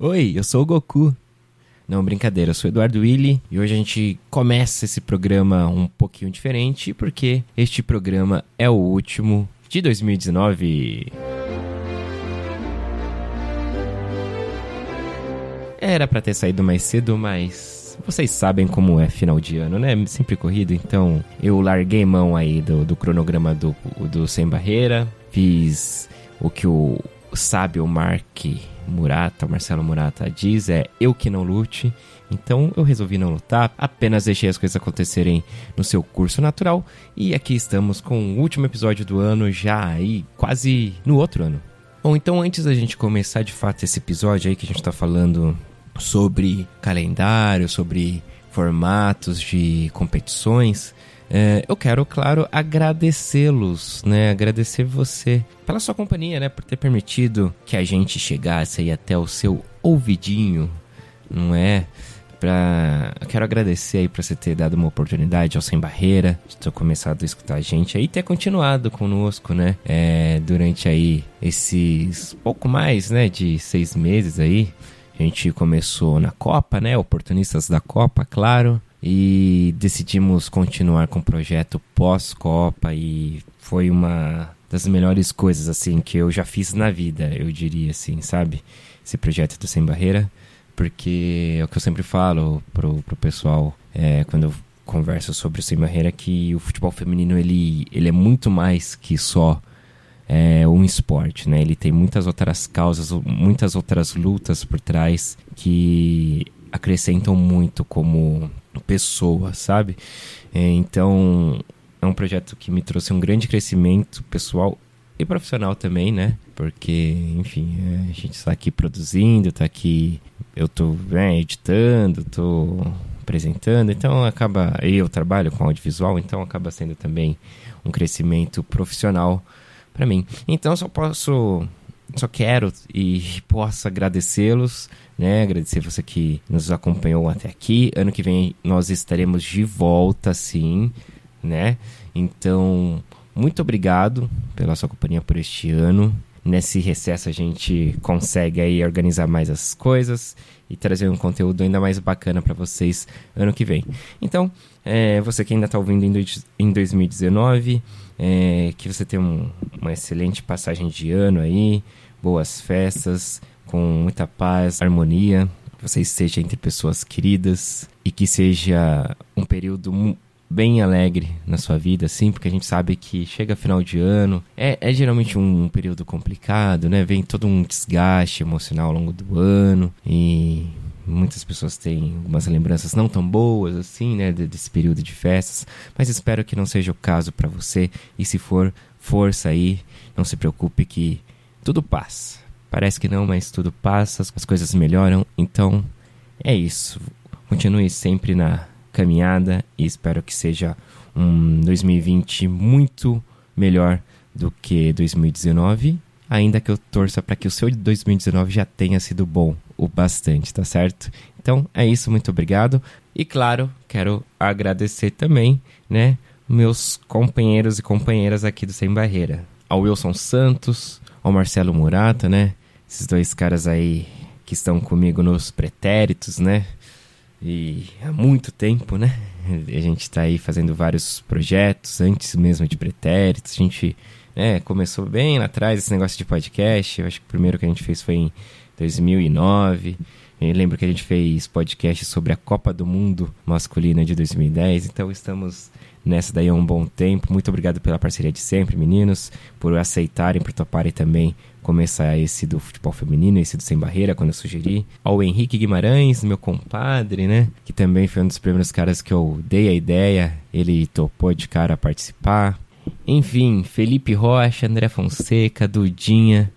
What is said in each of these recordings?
Oi, eu sou o Goku. Não, brincadeira, eu sou Eduardo Willi e hoje a gente começa esse programa um pouquinho diferente porque este programa é o último de 2019. Era para ter saído mais cedo, mas vocês sabem como é final de ano, né? Sempre corrido, então eu larguei mão aí do, do cronograma do, do Sem Barreira, fiz o que o sábio Mark Murata, Marcelo Murata diz é eu que não lute. Então eu resolvi não lutar, apenas deixei as coisas acontecerem no seu curso natural e aqui estamos com o último episódio do ano já aí quase no outro ano. Bom, então antes da gente começar de fato esse episódio aí que a gente está falando sobre calendário, sobre formatos de competições, é, eu quero, claro, agradecê-los, né? Agradecer você pela sua companhia, né? Por ter permitido que a gente chegasse aí até o seu ouvidinho, não é? Pra... Eu quero agradecer aí por você ter dado uma oportunidade ao Sem Barreira, de ter começado a escutar a gente aí e ter continuado conosco, né? É, durante aí esses pouco mais, né? De seis meses aí. A gente começou na Copa, né? Oportunistas da Copa, claro e decidimos continuar com o projeto pós-Copa e foi uma das melhores coisas assim que eu já fiz na vida, eu diria assim, sabe? Esse projeto do Sem Barreira, porque é o que eu sempre falo pro, pro pessoal é, quando eu converso sobre o Sem Barreira que o futebol feminino ele, ele é muito mais que só é, um esporte, né? Ele tem muitas outras causas, muitas outras lutas por trás que acrescentam muito como pessoa, sabe? É, então, é um projeto que me trouxe um grande crescimento pessoal e profissional também, né? Porque, enfim, é, a gente está aqui produzindo, está aqui, eu estou né, editando, estou apresentando, então acaba, eu trabalho com audiovisual, então acaba sendo também um crescimento profissional para mim. Então, só posso só quero e posso agradecê-los, né? Agradecer você que nos acompanhou até aqui. Ano que vem nós estaremos de volta, sim, né? Então, muito obrigado pela sua companhia por este ano. Nesse recesso a gente consegue aí organizar mais as coisas e trazer um conteúdo ainda mais bacana para vocês ano que vem. Então, é, você que ainda está ouvindo em 2019, é, que você tenha um, uma excelente passagem de ano aí, boas festas, com muita paz, harmonia, que você esteja entre pessoas queridas e que seja um período bem alegre na sua vida, assim, porque a gente sabe que chega final de ano, é, é geralmente um período complicado, né? Vem todo um desgaste emocional ao longo do ano e muitas pessoas têm algumas lembranças não tão boas assim, né, desse período de festas, mas espero que não seja o caso para você e se for, força aí, não se preocupe que tudo passa. Parece que não, mas tudo passa, as coisas melhoram. Então, é isso. Continue sempre na caminhada e espero que seja um 2020 muito melhor do que 2019. Ainda que eu torça para que o seu 2019 já tenha sido bom o bastante, tá certo? Então é isso, muito obrigado. E claro, quero agradecer também, né, meus companheiros e companheiras aqui do Sem Barreira. Ao Wilson Santos, ao Marcelo Murata, né? Esses dois caras aí que estão comigo nos pretéritos, né? E há muito tempo, né? A gente está aí fazendo vários projetos antes mesmo de pretéritos. A gente né, começou bem lá atrás esse negócio de podcast. Eu acho que o primeiro que a gente fez foi em 2009. Eu lembro que a gente fez podcast sobre a Copa do Mundo masculina de 2010. Então estamos nessa daí há um bom tempo. Muito obrigado pela parceria de sempre, meninos, por aceitarem, por toparem também começar esse do futebol feminino, esse do Sem Barreira, quando eu sugeri. Ao Henrique Guimarães, meu compadre, né? Que também foi um dos primeiros caras que eu dei a ideia. Ele topou de cara a participar. Enfim, Felipe Rocha, André Fonseca, Dudinha,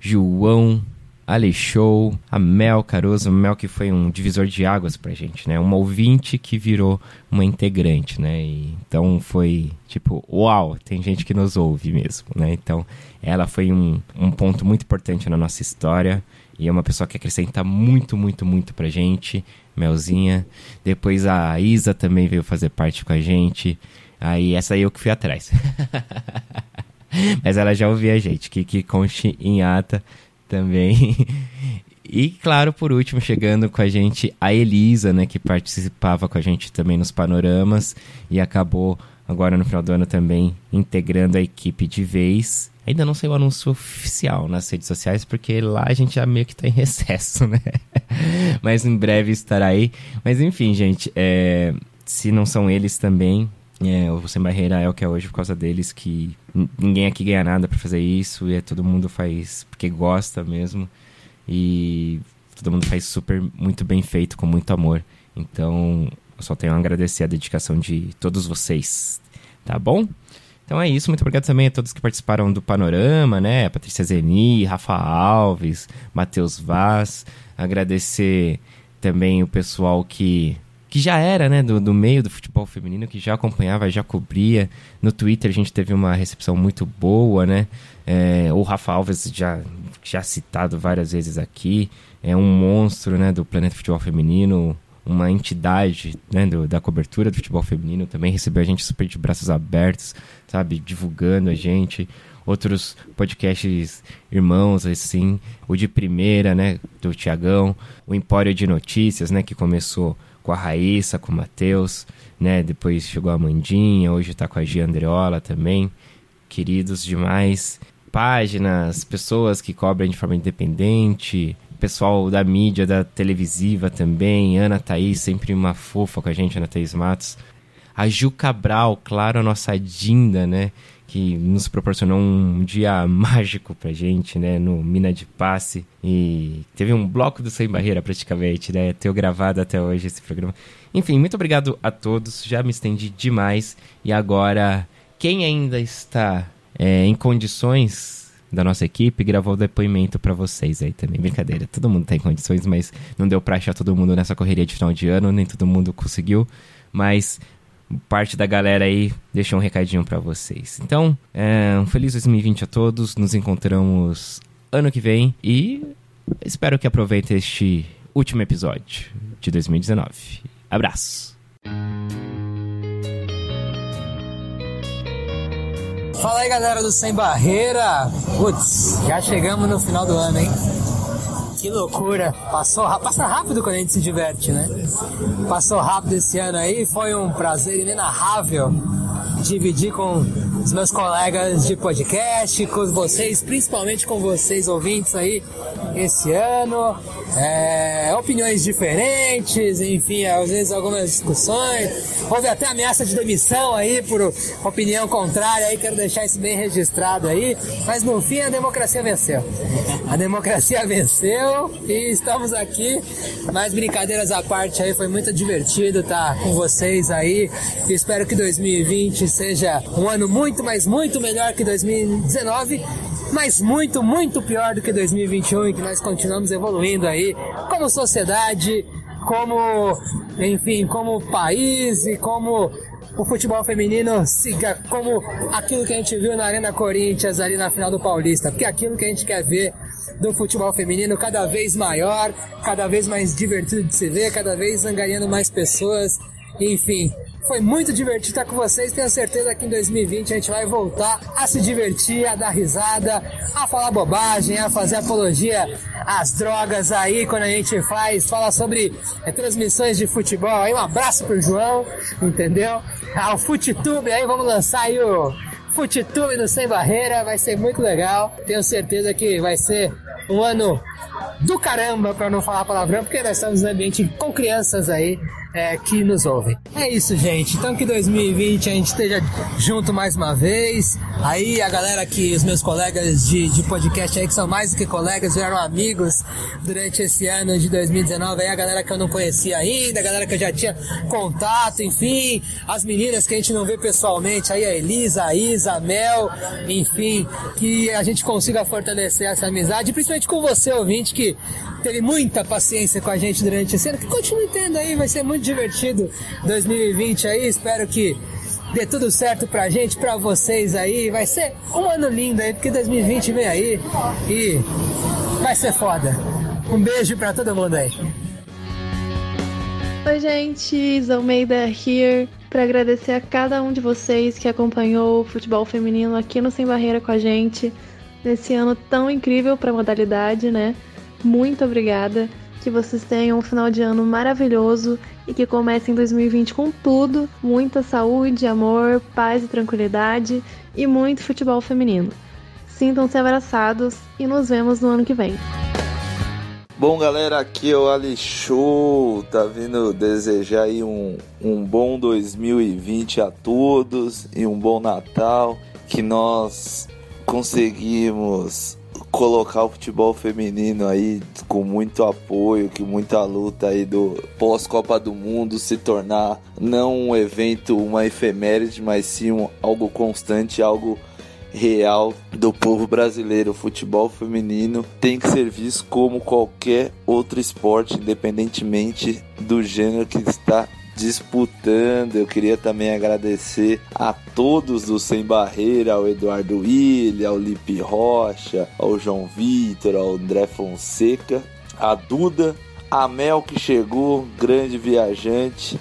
João, Alexou, a Mel Caruso, Mel que foi um divisor de águas pra gente, né? Uma ouvinte que virou uma integrante, né? E, então foi tipo, uau, tem gente que nos ouve mesmo, né? Então ela foi um, um ponto muito importante na nossa história e é uma pessoa que acrescenta muito, muito, muito pra gente, Melzinha. Depois a Isa também veio fazer parte com a gente. Aí essa aí eu que fui atrás. Mas ela já ouvia a gente, que, que conte em ata também. E claro, por último, chegando com a gente a Elisa, né, que participava com a gente também nos panoramas e acabou agora no final do ano também integrando a equipe de vez. Ainda não saiu o anúncio oficial nas redes sociais, porque lá a gente já meio que tá em recesso, né? Mas em breve estará aí. Mas enfim, gente, é... se não são eles também, é, o Sem Barreira é o que é hoje por causa deles, que ninguém aqui ganha nada para fazer isso, e é, todo mundo faz porque gosta mesmo. E todo mundo faz super, muito bem feito, com muito amor. Então, eu só tenho a agradecer a dedicação de todos vocês, tá bom? Então é isso, muito obrigado também a todos que participaram do Panorama, né? Patrícia Zeni, Rafa Alves, Matheus Vaz. Agradecer também o pessoal que, que já era, né, do, do meio do futebol feminino, que já acompanhava, já cobria. No Twitter a gente teve uma recepção muito boa, né? É, o Rafa Alves já, já citado várias vezes aqui. É um monstro, né, do planeta futebol feminino uma entidade né, do, da cobertura do futebol feminino, também recebeu a gente super de braços abertos, sabe, divulgando a gente. Outros podcasts irmãos, assim, o de primeira, né, do Tiagão, o Empório de Notícias, né, que começou com a Raíssa, com o Matheus, né, depois chegou a Mandinha, hoje está com a Gia Andreola também, queridos demais. Páginas, pessoas que cobrem de forma independente, pessoal da mídia, da televisiva também, Ana Thaís, sempre uma fofa com a gente, Ana Thaís Matos. A Ju Cabral, claro, a nossa Dinda, né? Que nos proporcionou um dia mágico pra gente, né? No Mina de Passe. E teve um bloco do Sem Barreira, praticamente, né? Tenho gravado até hoje esse programa. Enfim, muito obrigado a todos. Já me estendi demais. E agora, quem ainda está é, em condições da nossa equipe gravou o depoimento para vocês aí também. Brincadeira, todo mundo tem condições, mas não deu pra achar todo mundo nessa correria de final de ano, nem todo mundo conseguiu. Mas parte da galera aí deixou um recadinho para vocês. Então, é, um feliz 2020 a todos. Nos encontramos ano que vem e espero que aproveitem este último episódio de 2019. Abraço! Fala aí galera do Sem Barreira. Putz, já chegamos no final do ano, hein? Que loucura. Passou, passa rápido quando a gente se diverte, né? Passou rápido esse ano aí, foi um prazer inenarrável dividir com os meus colegas de podcast, com vocês, principalmente com vocês ouvintes aí esse ano. É, opiniões diferentes, enfim, às vezes algumas discussões. Houve até ameaça de demissão aí por opinião contrária aí, quero deixar isso bem registrado aí. Mas no fim a democracia venceu. A democracia venceu e estamos aqui. Mas brincadeiras à parte aí, foi muito divertido estar com vocês aí. espero que 2020 seja um ano muito, mas muito melhor que 2019, mas muito, muito pior do que 2021 e que nós continuamos evoluindo aí como sociedade, como, enfim, como país e como o futebol feminino siga como aquilo que a gente viu na Arena Corinthians ali na final do Paulista, porque é aquilo que a gente quer ver do futebol feminino cada vez maior, cada vez mais divertido de se ver, cada vez angariando mais pessoas, enfim, foi muito divertido estar com vocês. Tenho certeza que em 2020 a gente vai voltar a se divertir, a dar risada, a falar bobagem, a fazer apologia às drogas aí quando a gente faz, fala sobre é, transmissões de futebol. Aí um abraço pro João, entendeu? Ao Futitube aí, vamos lançar aí o Futitube do Sem Barreira, vai ser muito legal. Tenho certeza que vai ser um ano do caramba, para não falar palavrão, porque nós estamos no ambiente com crianças aí é, que nos ouvem. É isso, gente. Então que 2020 a gente esteja junto mais uma vez. Aí a galera que, os meus colegas de, de podcast aí, que são mais do que colegas, vieram amigos durante esse ano de 2019. Aí a galera que eu não conhecia ainda, a galera que eu já tinha contato, enfim. As meninas que a gente não vê pessoalmente, aí a Elisa, a Isa, a Mel, enfim. Que a gente consiga fortalecer essa amizade, principalmente com você, ouvinte, que teve muita paciência com a gente durante esse ano, que continue tendo aí, vai ser muito divertido 2020 aí, espero que dê tudo certo pra gente, pra vocês aí, vai ser um ano lindo aí, porque 2020 vem aí e vai ser foda. Um beijo pra todo mundo aí. Oi, gente, Zalmeida here para agradecer a cada um de vocês que acompanhou o futebol feminino aqui no Sem Barreira com a gente nesse ano tão incrível para a modalidade, né? muito obrigada. Que vocês tenham um final de ano maravilhoso e que comecem 2020 com tudo, muita saúde, amor, paz e tranquilidade e muito futebol feminino. Sintam-se abraçados e nos vemos no ano que vem. Bom, galera, aqui é o Ali Show. Tá vindo desejar aí um, um bom 2020 a todos e um bom Natal. Que nós conseguimos colocar o futebol feminino aí com muito apoio, que muita luta aí do pós-Copa do Mundo se tornar não um evento, uma efeméride, mas sim um, algo constante, algo real do povo brasileiro. O futebol feminino tem que ser visto como qualquer outro esporte, independentemente do gênero que está disputando. Eu queria também agradecer a todos do Sem Barreira, ao Eduardo William, ao Lipe Rocha, ao João Vitor, ao André Fonseca, a Duda, a Mel que chegou, grande viajante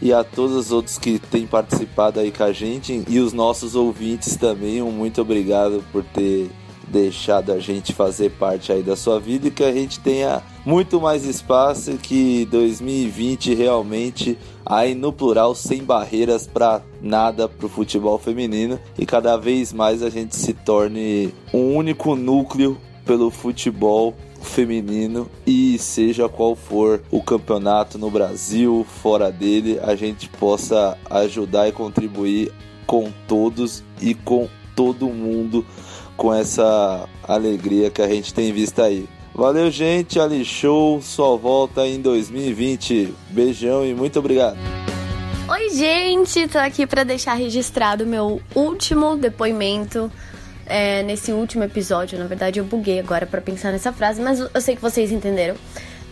e a todos os outros que têm participado aí com a gente e os nossos ouvintes também. Um muito obrigado por ter deixado a gente fazer parte aí da sua vida e que a gente tenha muito mais espaço que 2020 realmente aí no plural sem barreiras para nada para o futebol feminino e cada vez mais a gente se torne um único núcleo pelo futebol feminino e seja qual for o campeonato no Brasil, fora dele, a gente possa ajudar e contribuir com todos e com todo mundo com essa alegria que a gente tem visto aí. Valeu, gente. Ali Show só volta em 2020. Beijão e muito obrigado. Oi, gente. Tô aqui para deixar registrado meu último depoimento é, nesse último episódio. Na verdade, eu buguei agora para pensar nessa frase, mas eu sei que vocês entenderam.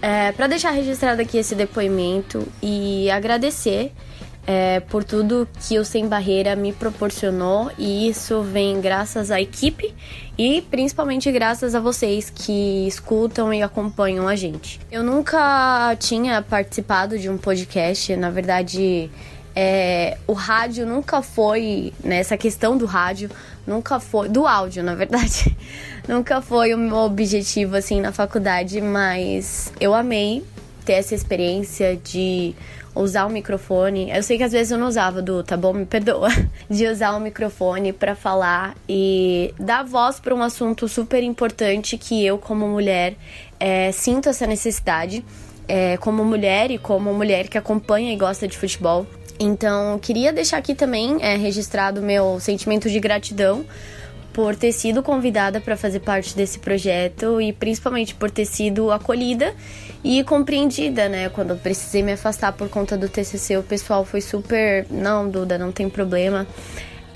É, para deixar registrado aqui esse depoimento e agradecer é, por tudo que o Sem Barreira me proporcionou e isso vem graças à equipe e principalmente graças a vocês que escutam e acompanham a gente. Eu nunca tinha participado de um podcast, na verdade. É, o rádio nunca foi, né, questão do rádio, nunca foi, do áudio, na verdade, nunca foi o meu objetivo assim na faculdade, mas eu amei ter essa experiência de usar o microfone. Eu sei que às vezes eu não usava, do tá bom? Me perdoa. De usar o microfone para falar e dar voz para um assunto super importante que eu, como mulher, é, sinto essa necessidade. É, como mulher e como mulher que acompanha e gosta de futebol. Então, queria deixar aqui também é, registrado meu sentimento de gratidão por ter sido convidada para fazer parte desse projeto e principalmente por ter sido acolhida e compreendida, né? Quando eu precisei me afastar por conta do TCC, o pessoal foi super, não, Duda, não tem problema.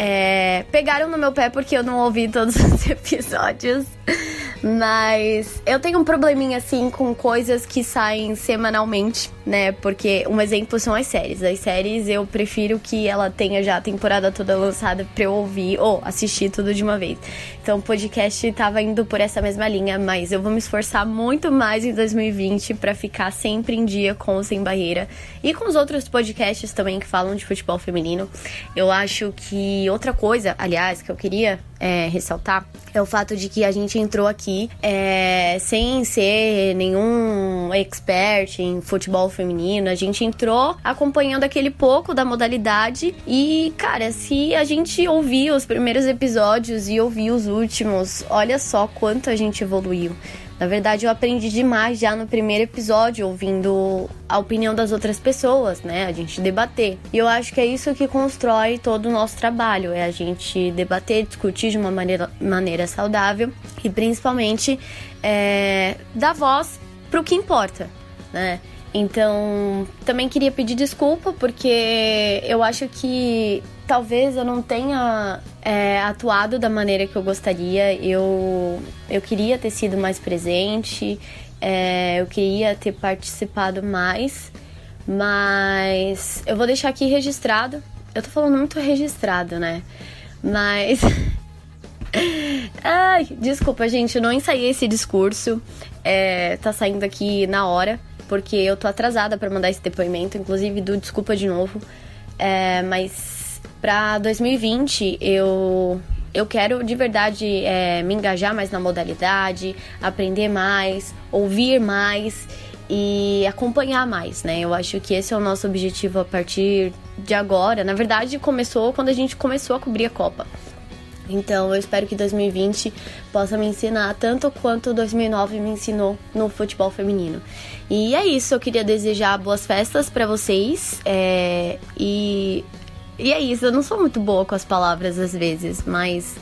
É, pegaram no meu pé porque eu não ouvi todos os episódios. Mas eu tenho um probleminha assim com coisas que saem semanalmente, né? Porque um exemplo são as séries. As séries eu prefiro que ela tenha já a temporada toda lançada pra eu ouvir ou assistir tudo de uma vez. Então o podcast tava indo por essa mesma linha, mas eu vou me esforçar muito mais em 2020 para ficar sempre em dia com o Sem Barreira e com os outros podcasts também que falam de futebol feminino. Eu acho que outra coisa, aliás, que eu queria é, ressaltar é o fato de que a gente entrou aqui é, sem ser nenhum expert em futebol feminino. A gente entrou acompanhando aquele pouco da modalidade e, cara, se a gente ouvir os primeiros episódios e ouvir os últimos, olha só quanto a gente evoluiu. Na verdade, eu aprendi demais já no primeiro episódio, ouvindo a opinião das outras pessoas, né? A gente debater. E eu acho que é isso que constrói todo o nosso trabalho: é a gente debater, discutir de uma maneira, maneira saudável e principalmente é, dar voz para o que importa, né? Então, também queria pedir desculpa porque eu acho que talvez eu não tenha é, atuado da maneira que eu gostaria. Eu, eu queria ter sido mais presente, é, eu queria ter participado mais, mas eu vou deixar aqui registrado. Eu tô falando muito registrado, né? Mas. Ai, desculpa, gente, eu não ensaiei esse discurso. É, tá saindo aqui na hora porque eu tô atrasada para mandar esse depoimento, inclusive do desculpa de novo. É, mas para 2020 eu eu quero de verdade é, me engajar mais na modalidade, aprender mais, ouvir mais e acompanhar mais, né? Eu acho que esse é o nosso objetivo a partir de agora. Na verdade, começou quando a gente começou a cobrir a Copa. Então, eu espero que 2020 possa me ensinar tanto quanto 2009 me ensinou no futebol feminino. E é isso, eu queria desejar boas festas para vocês. É, e, e é isso, eu não sou muito boa com as palavras às vezes, mas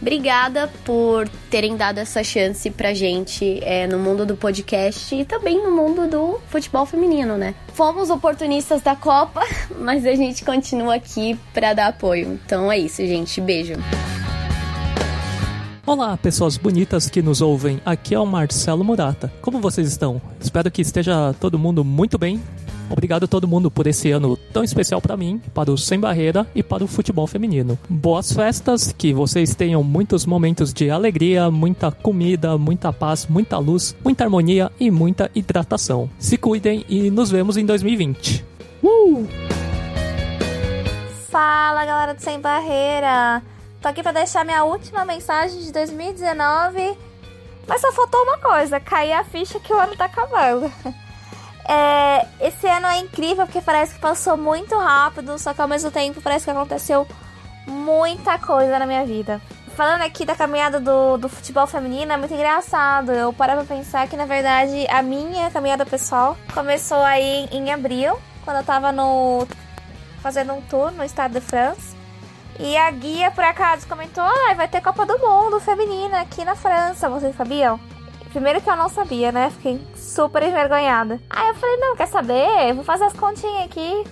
Obrigada por terem dado essa chance pra gente é, no mundo do podcast e também no mundo do futebol feminino, né? Fomos oportunistas da Copa, mas a gente continua aqui para dar apoio. Então é isso, gente. Beijo. Olá, pessoas bonitas que nos ouvem. Aqui é o Marcelo Murata. Como vocês estão? Espero que esteja todo mundo muito bem. Obrigado a todo mundo por esse ano tão especial para mim, para o Sem Barreira e para o futebol feminino. Boas festas, que vocês tenham muitos momentos de alegria, muita comida, muita paz, muita luz, muita harmonia e muita hidratação. Se cuidem e nos vemos em 2020. Uh! Fala galera do Sem Barreira! Tô aqui para deixar minha última mensagem de 2019. Mas só faltou uma coisa: cair a ficha que o ano tá acabando. É, esse ano é incrível porque parece que passou muito rápido, só que ao mesmo tempo parece que aconteceu muita coisa na minha vida. Falando aqui da caminhada do, do futebol feminino, é muito engraçado. Eu parava pra pensar que, na verdade, a minha caminhada pessoal começou aí em abril, quando eu tava no fazendo um tour no estado de France. E a guia, por acaso, comentou: ah, vai ter Copa do Mundo feminina aqui na França, vocês sabiam? Primeiro que eu não sabia, né? Fiquei super envergonhada. Aí eu falei: não, quer saber? Vou fazer as continhas aqui.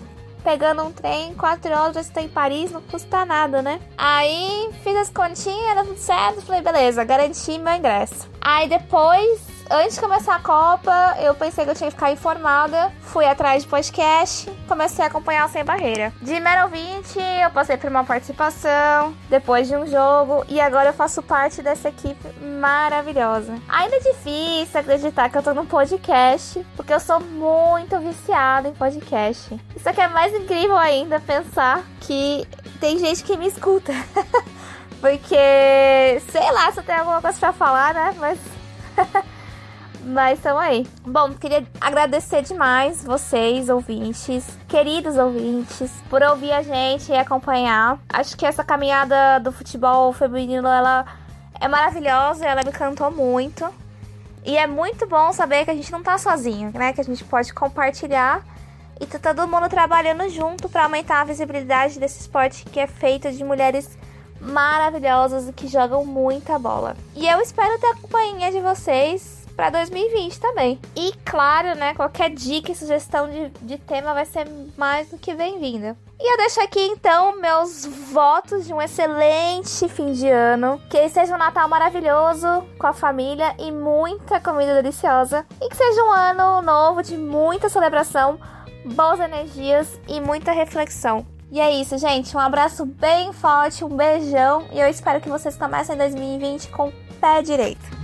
Pegando um trem, quatro horas, já estou em Paris, não custa nada, né? Aí fiz as continhas, era tudo certo. Falei, beleza, garanti meu ingresso. Aí depois antes de começar a Copa, eu pensei que eu tinha que ficar informada. Fui atrás de podcast, comecei a acompanhar o Sem Barreira. De mero 20, eu passei por uma participação, depois de um jogo, e agora eu faço parte dessa equipe maravilhosa. Ainda é difícil acreditar que eu tô num podcast, porque eu sou muito viciada em podcast. Isso aqui é mais incrível ainda pensar que tem gente que me escuta. porque, sei lá se eu tenho alguma coisa pra falar, né? Mas. Mas estão aí. Bom, queria agradecer demais vocês, ouvintes, queridos ouvintes, por ouvir a gente e acompanhar. Acho que essa caminhada do futebol feminino, ela é maravilhosa, ela me cantou muito. E é muito bom saber que a gente não tá sozinho, né? Que a gente pode compartilhar e tá todo mundo trabalhando junto para aumentar a visibilidade desse esporte que é feito de mulheres maravilhosas que jogam muita bola. E eu espero ter a companhia de vocês para 2020 também. E claro, né, qualquer dica e sugestão de, de tema vai ser mais do que bem-vinda. E eu deixo aqui então meus votos de um excelente fim de ano. Que seja um Natal maravilhoso com a família e muita comida deliciosa. E que seja um ano novo de muita celebração, boas energias e muita reflexão. E é isso, gente. Um abraço bem forte, um beijão. E eu espero que vocês comecem 2020 com o pé direito.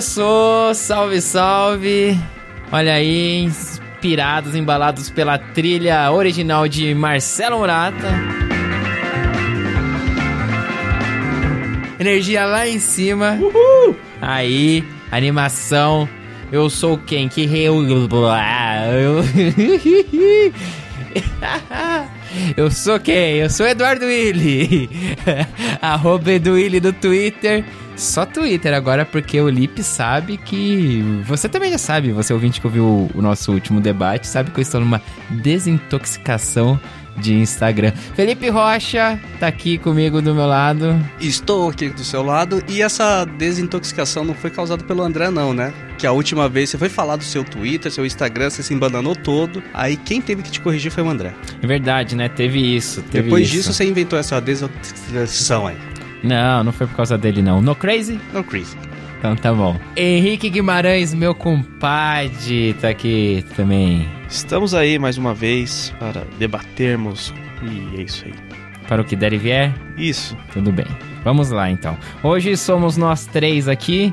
Começou, salve, salve. Olha aí, inspirados, embalados pela trilha original de Marcelo Murata. Energia lá em cima. Uhul! Aí, animação. Eu sou quem? Que eu... Eu sou quem? Eu sou Eduardo Willi. Arroba Edu Willi do Twitter. Só Twitter agora, porque o Lipe sabe que. Você também já sabe, você ouvinte que ouviu o nosso último debate, sabe que eu estou numa desintoxicação de Instagram. Felipe Rocha tá aqui comigo do meu lado. Estou aqui do seu lado e essa desintoxicação não foi causada pelo André, não, né? Que a última vez você foi falar do seu Twitter, seu Instagram, você se embananou todo. Aí quem teve que te corrigir foi o André. É verdade, né? Teve isso. Teve Depois isso. disso você inventou essa desintoxicação aí. Não, não foi por causa dele, não. No crazy? No crazy. Então tá bom. Henrique Guimarães, meu compadre, tá aqui também. Estamos aí mais uma vez para debatermos e é isso aí. Para o que der e vier? Isso. Tudo bem. Vamos lá então. Hoje somos nós três aqui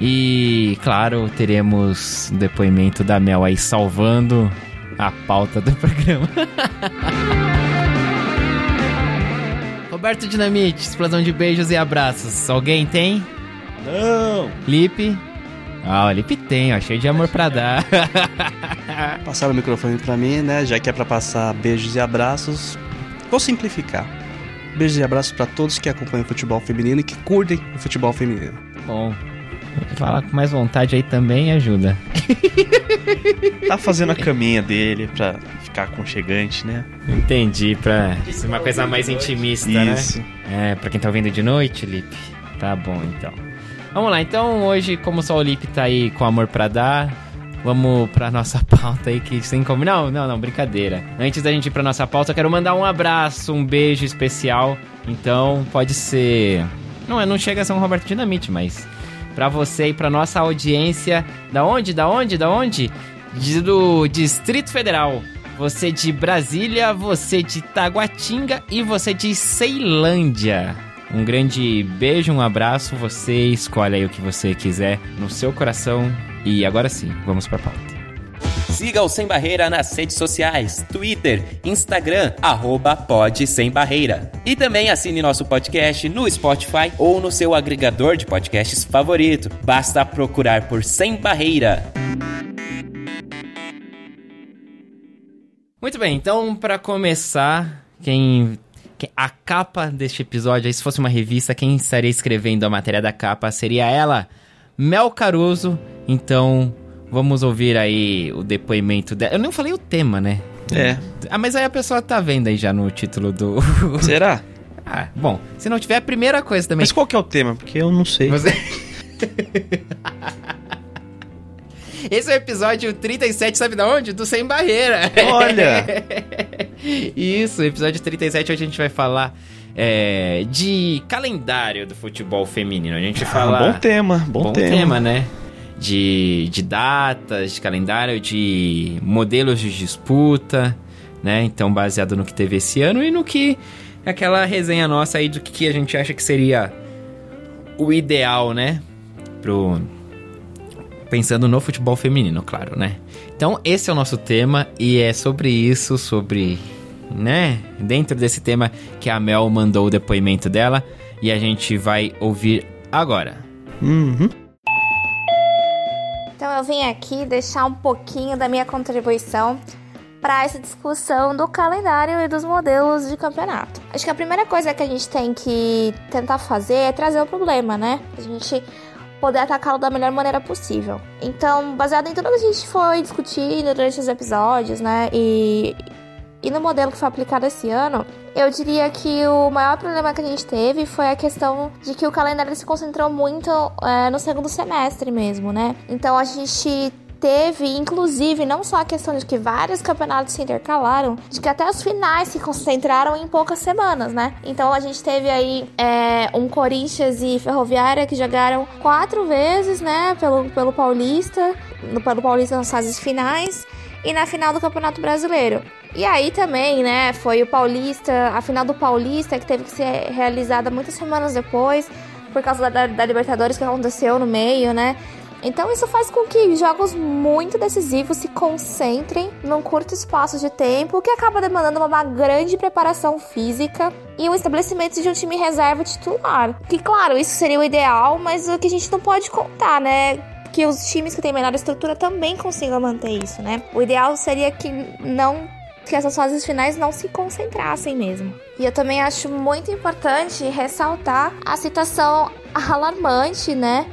e, claro, teremos um depoimento da Mel aí salvando a pauta do programa. Roberto Dinamite, explosão de beijos e abraços. Alguém tem? Não! Lipe? Ah, o Lipe tem, ó, cheio de amor pra dar. Passaram o microfone pra mim, né? Já que é pra passar beijos e abraços, vou simplificar. Beijos e abraços pra todos que acompanham o futebol feminino e que curtem o futebol feminino. Bom, falar com mais vontade aí também ajuda. Tá fazendo a caminha dele pra ficar aconchegante, né? Entendi, pra ser uma coisa mais intimista, Isso. né? É, pra quem tá ouvindo de noite, Lipe. Tá bom, então. Vamos lá, então hoje, como só o Lipe tá aí com amor pra dar, vamos pra nossa pauta aí que sem como. Não, não, não, brincadeira. Antes da gente ir pra nossa pauta, eu quero mandar um abraço, um beijo especial. Então, pode ser. Não, não chega a ser um Roberto Dinamite, mas pra você e pra nossa audiência. Da onde? Da onde? Da onde? De- do Distrito Federal. Você de Brasília, você de Taguatinga e você de Ceilândia. Um grande beijo, um abraço. Você escolhe aí o que você quiser no seu coração. E agora sim, vamos pra pauta. Siga o Sem Barreira nas redes sociais, Twitter, Instagram, arroba Pod Sem Barreira. E também assine nosso podcast no Spotify ou no seu agregador de podcasts favorito. Basta procurar por Sem Barreira. Muito bem, então para começar, quem, a capa deste episódio, se fosse uma revista, quem estaria escrevendo a matéria da capa seria ela, Mel Caruso. Então, vamos ouvir aí o depoimento dela. Eu não falei o tema, né? É. Ah, mas aí a pessoa tá vendo aí já no título do. Será? ah, bom, se não tiver a primeira coisa também. Mas qual que é o tema? Porque eu não sei. Você... Esse é o episódio 37, sabe da onde? Do Sem Barreira. Olha! Isso, episódio 37, hoje a gente vai falar é, de calendário do futebol feminino. A gente. Ah, bom tema, bom, tema. né? De, de datas, de calendário, de modelos de disputa, né? Então, baseado no que teve esse ano e no que... Aquela resenha nossa aí do que a gente acha que seria o ideal, né? Pro... Pensando no futebol feminino, claro, né? Então, esse é o nosso tema e é sobre isso, sobre, né? Dentro desse tema que a Mel mandou o depoimento dela e a gente vai ouvir agora. Uhum. Eu vim aqui deixar um pouquinho da minha contribuição para essa discussão do calendário e dos modelos de campeonato. Acho que a primeira coisa que a gente tem que tentar fazer é trazer o problema, né? A gente poder atacá-lo da melhor maneira possível. Então, baseado em tudo que a gente foi discutindo durante os episódios, né? E, e no modelo que foi aplicado esse ano, eu diria que o maior problema que a gente teve foi a questão de que o calendário se concentrou muito é, no segundo semestre mesmo, né? Então a gente teve, inclusive, não só a questão de que vários campeonatos se intercalaram, de que até os finais se concentraram em poucas semanas, né? Então a gente teve aí é, um Corinthians e Ferroviária que jogaram quatro vezes, né, pelo, pelo Paulista, no, pelo Paulista nas fases finais e na final do Campeonato Brasileiro. E aí também, né, foi o Paulista, a final do Paulista que teve que ser realizada muitas semanas depois, por causa da, da, Libertadores que aconteceu no meio, né? Então isso faz com que jogos muito decisivos se concentrem num curto espaço de tempo, que acaba demandando uma grande preparação física e o estabelecimento de um time reserva titular. Que claro, isso seria o ideal, mas o que a gente não pode contar, né? Que os times que têm menor estrutura também consigam manter isso, né? O ideal seria que não que essas fases finais não se concentrassem mesmo. E eu também acho muito importante ressaltar a situação alarmante, né,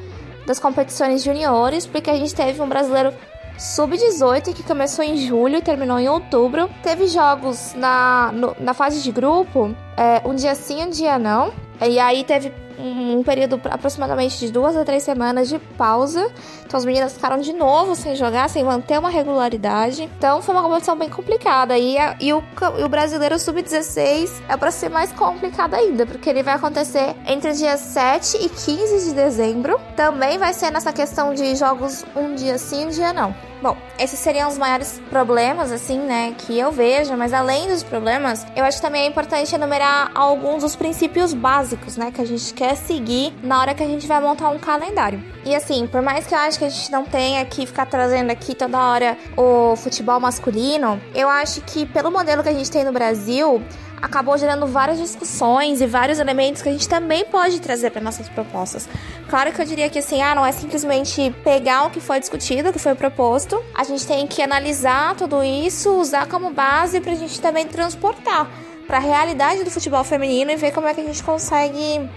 das competições juniores, porque a gente teve um brasileiro sub-18 que começou em julho e terminou em outubro. Teve jogos na, no, na fase de grupo, é, um dia sim, um dia não. E aí teve um, período aproximadamente de duas a três semanas de pausa. Então as meninas ficaram de novo sem jogar, sem manter uma regularidade. Então foi uma competição bem complicada. E, e, o, e o brasileiro sub-16 é para ser mais complicado ainda, porque ele vai acontecer entre dias 7 e 15 de dezembro. Também vai ser nessa questão de jogos um dia sim, um dia não. Bom, esses seriam os maiores problemas, assim, né, que eu vejo, mas além dos problemas, eu acho que também é importante enumerar alguns dos princípios básicos, né, que a gente quer seguir na hora que a gente vai montar um calendário. E assim, por mais que eu acho que a gente não tenha que ficar trazendo aqui toda hora o futebol masculino, eu acho que pelo modelo que a gente tem no Brasil, acabou gerando várias discussões e vários elementos que a gente também pode trazer para nossas propostas. Claro que eu diria que assim, ah, não é simplesmente pegar o que foi discutido, o que foi proposto. A gente tem que analisar tudo isso, usar como base para a gente também transportar para a realidade do futebol feminino e ver como é que a gente consegue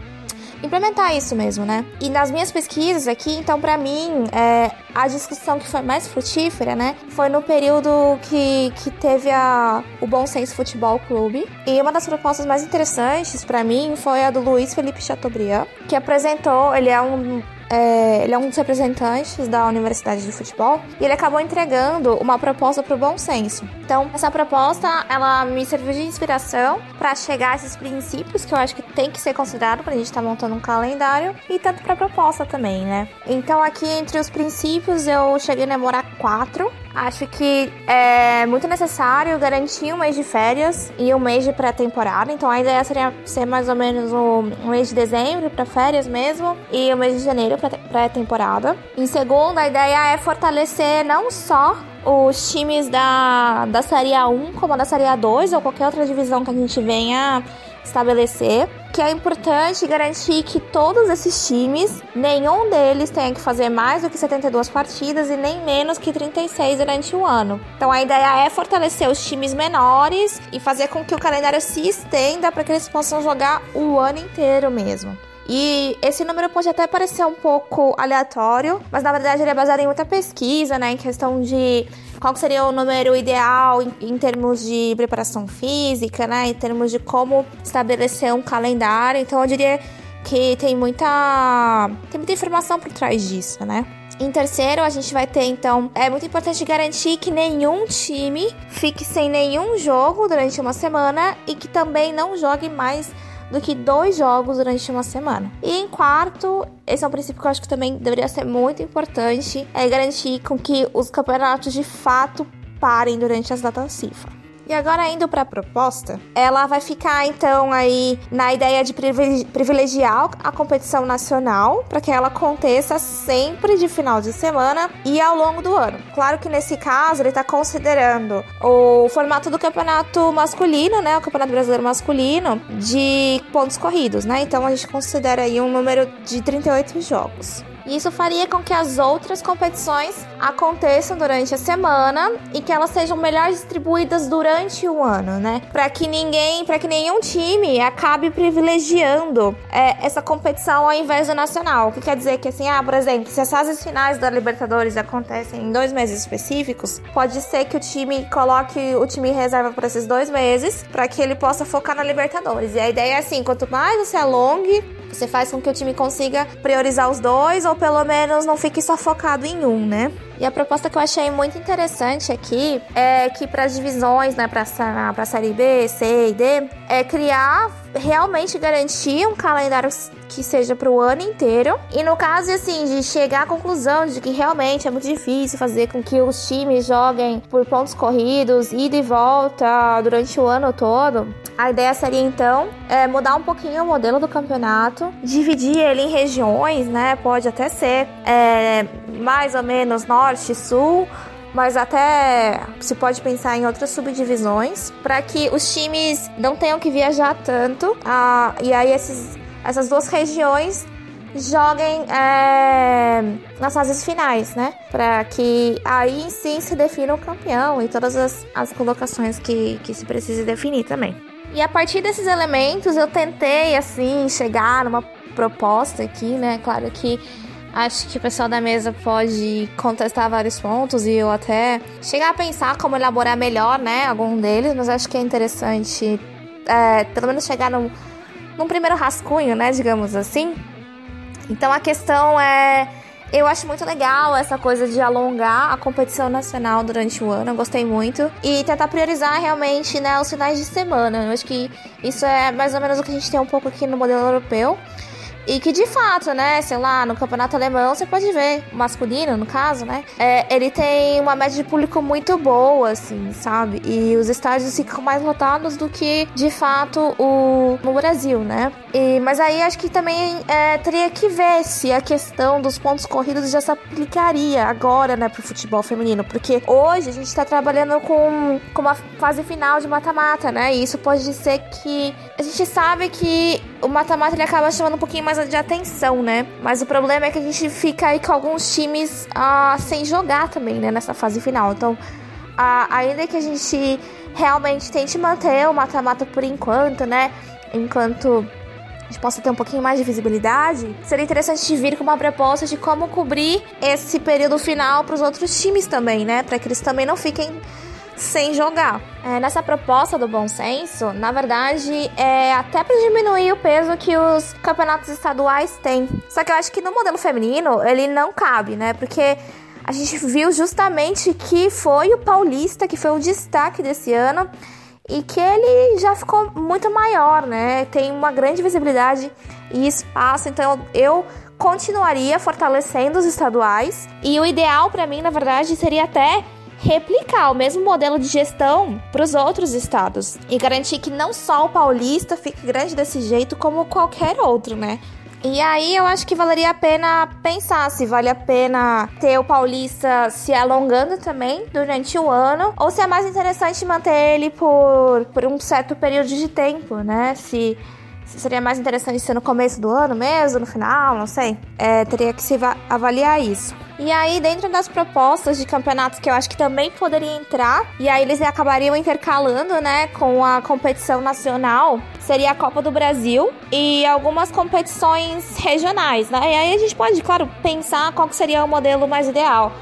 implementar isso mesmo, né? E nas minhas pesquisas aqui, então, para mim, é, a discussão que foi mais frutífera, né, foi no período que, que teve a, o Bom Senso Futebol Clube. E uma das propostas mais interessantes para mim foi a do Luiz Felipe Chateaubriand, que apresentou, ele é um é, ele é um dos representantes da Universidade de Futebol e ele acabou entregando uma proposta para o bom senso. Então, essa proposta, ela me serviu de inspiração para chegar a esses princípios que eu acho que tem que ser considerado quando a gente está montando um calendário e tanto para a proposta também, né? Então, aqui entre os princípios, eu cheguei a namorar quatro. Acho que é muito necessário garantir um mês de férias e um mês de pré-temporada. Então a ideia seria ser mais ou menos o mês de dezembro para férias mesmo e o mês de janeiro para pré-temporada. Em segundo, a ideia é fortalecer não só os times da, da Série A1 como da Série A2 ou qualquer outra divisão que a gente venha estabelecer que é importante garantir que todos esses times, nenhum deles tenha que fazer mais do que 72 partidas e nem menos que 36 durante o ano. Então a ideia é fortalecer os times menores e fazer com que o calendário se estenda para que eles possam jogar o ano inteiro mesmo. E esse número pode até parecer um pouco aleatório, mas na verdade ele é baseado em muita pesquisa, né? Em questão de qual seria o número ideal em, em, termos de preparação física, né? Em termos de como estabelecer um calendário. Então eu diria que tem muita, tem muita informação por trás disso, né? Em terceiro, a gente vai ter então. É muito importante garantir que nenhum time fique sem nenhum jogo durante uma semana e que também não jogue mais do que dois jogos durante uma semana. E em quarto, esse é um princípio que eu acho que também deveria ser muito importante, é garantir com que os campeonatos de fato parem durante as datas FIFA. E agora indo para a proposta, ela vai ficar então aí na ideia de privilegiar a competição nacional para que ela aconteça sempre de final de semana e ao longo do ano. Claro que nesse caso ele está considerando o formato do campeonato masculino, né, o campeonato brasileiro masculino de pontos corridos, né? Então a gente considera aí um número de 38 jogos. Isso faria com que as outras competições aconteçam durante a semana e que elas sejam melhor distribuídas durante o ano, né? Para que ninguém, para que nenhum time acabe privilegiando é, essa competição ao invés do nacional. O que quer dizer que assim, ah, por exemplo, se as fases finais da Libertadores acontecem em dois meses específicos, pode ser que o time coloque o time reserva por esses dois meses para que ele possa focar na Libertadores. E a ideia é assim, quanto mais você alongue você faz com que o time consiga priorizar os dois ou pelo menos não fique só focado em um, né? E a proposta que eu achei muito interessante aqui é que para as divisões, né, para a série B, C e D, é criar realmente garantir um calendário que seja para o ano inteiro. E no caso, assim, de chegar à conclusão de que realmente é muito difícil fazer com que os times joguem por pontos corridos, ida e volta durante o ano todo, a ideia seria então é, mudar um pouquinho o modelo do campeonato, dividir ele em regiões, né? Pode até ser é, mais ou menos norte, sul, mas até se pode pensar em outras subdivisões para que os times não tenham que viajar tanto. Ah, e aí esses, essas duas regiões joguem é, nas fases finais, né? Para que aí sim se defina o campeão e todas as, as colocações que, que se precise definir também. E a partir desses elementos eu tentei assim chegar numa proposta aqui, né? Claro que Acho que o pessoal da mesa pode contestar vários pontos e eu até chegar a pensar como elaborar melhor, né, algum deles, mas acho que é interessante, é, pelo menos chegar num, num primeiro rascunho, né, digamos assim. Então a questão é eu acho muito legal essa coisa de alongar a competição nacional durante o ano, eu gostei muito. E tentar priorizar realmente né, os finais de semana. Eu acho que isso é mais ou menos o que a gente tem um pouco aqui no modelo europeu. E que de fato, né, sei lá, no campeonato alemão você pode ver, masculino no caso, né, é, ele tem uma média de público muito boa, assim, sabe? E os estádios ficam mais lotados do que de fato o no Brasil, né? E, mas aí acho que também é, teria que ver se a questão dos pontos corridos já se aplicaria agora, né, pro futebol feminino, porque hoje a gente tá trabalhando com, com uma fase final de mata-mata, né? E isso pode ser que a gente sabe que o mata-mata ele acaba chamando um pouquinho mais de atenção, né? Mas o problema é que a gente fica aí com alguns times ah, sem jogar também, né? Nessa fase final. Então, ah, ainda que a gente realmente tente manter o mata-mata por enquanto, né? Enquanto a gente possa ter um pouquinho mais de visibilidade, seria interessante vir com uma proposta de como cobrir esse período final para os outros times também, né? Para que eles também não fiquem sem jogar. É, nessa proposta do bom senso, na verdade, é até para diminuir o peso que os campeonatos estaduais têm. Só que eu acho que no modelo feminino ele não cabe, né? Porque a gente viu justamente que foi o Paulista que foi o destaque desse ano e que ele já ficou muito maior, né? Tem uma grande visibilidade e espaço, então eu continuaria fortalecendo os estaduais. E o ideal para mim, na verdade, seria até replicar o mesmo modelo de gestão para os outros estados e garantir que não só o paulista fique grande desse jeito, como qualquer outro, né? E aí eu acho que valeria a pena pensar se vale a pena ter o paulista se alongando também durante o ano, ou se é mais interessante manter ele por, por um certo período de tempo, né? Se seria mais interessante ser no começo do ano mesmo, no final, não sei. É, teria que se avaliar isso. E aí, dentro das propostas de campeonatos que eu acho que também poderia entrar, e aí eles acabariam intercalando, né, com a competição nacional, seria a Copa do Brasil e algumas competições regionais, né? E aí a gente pode, claro, pensar qual seria o modelo mais ideal.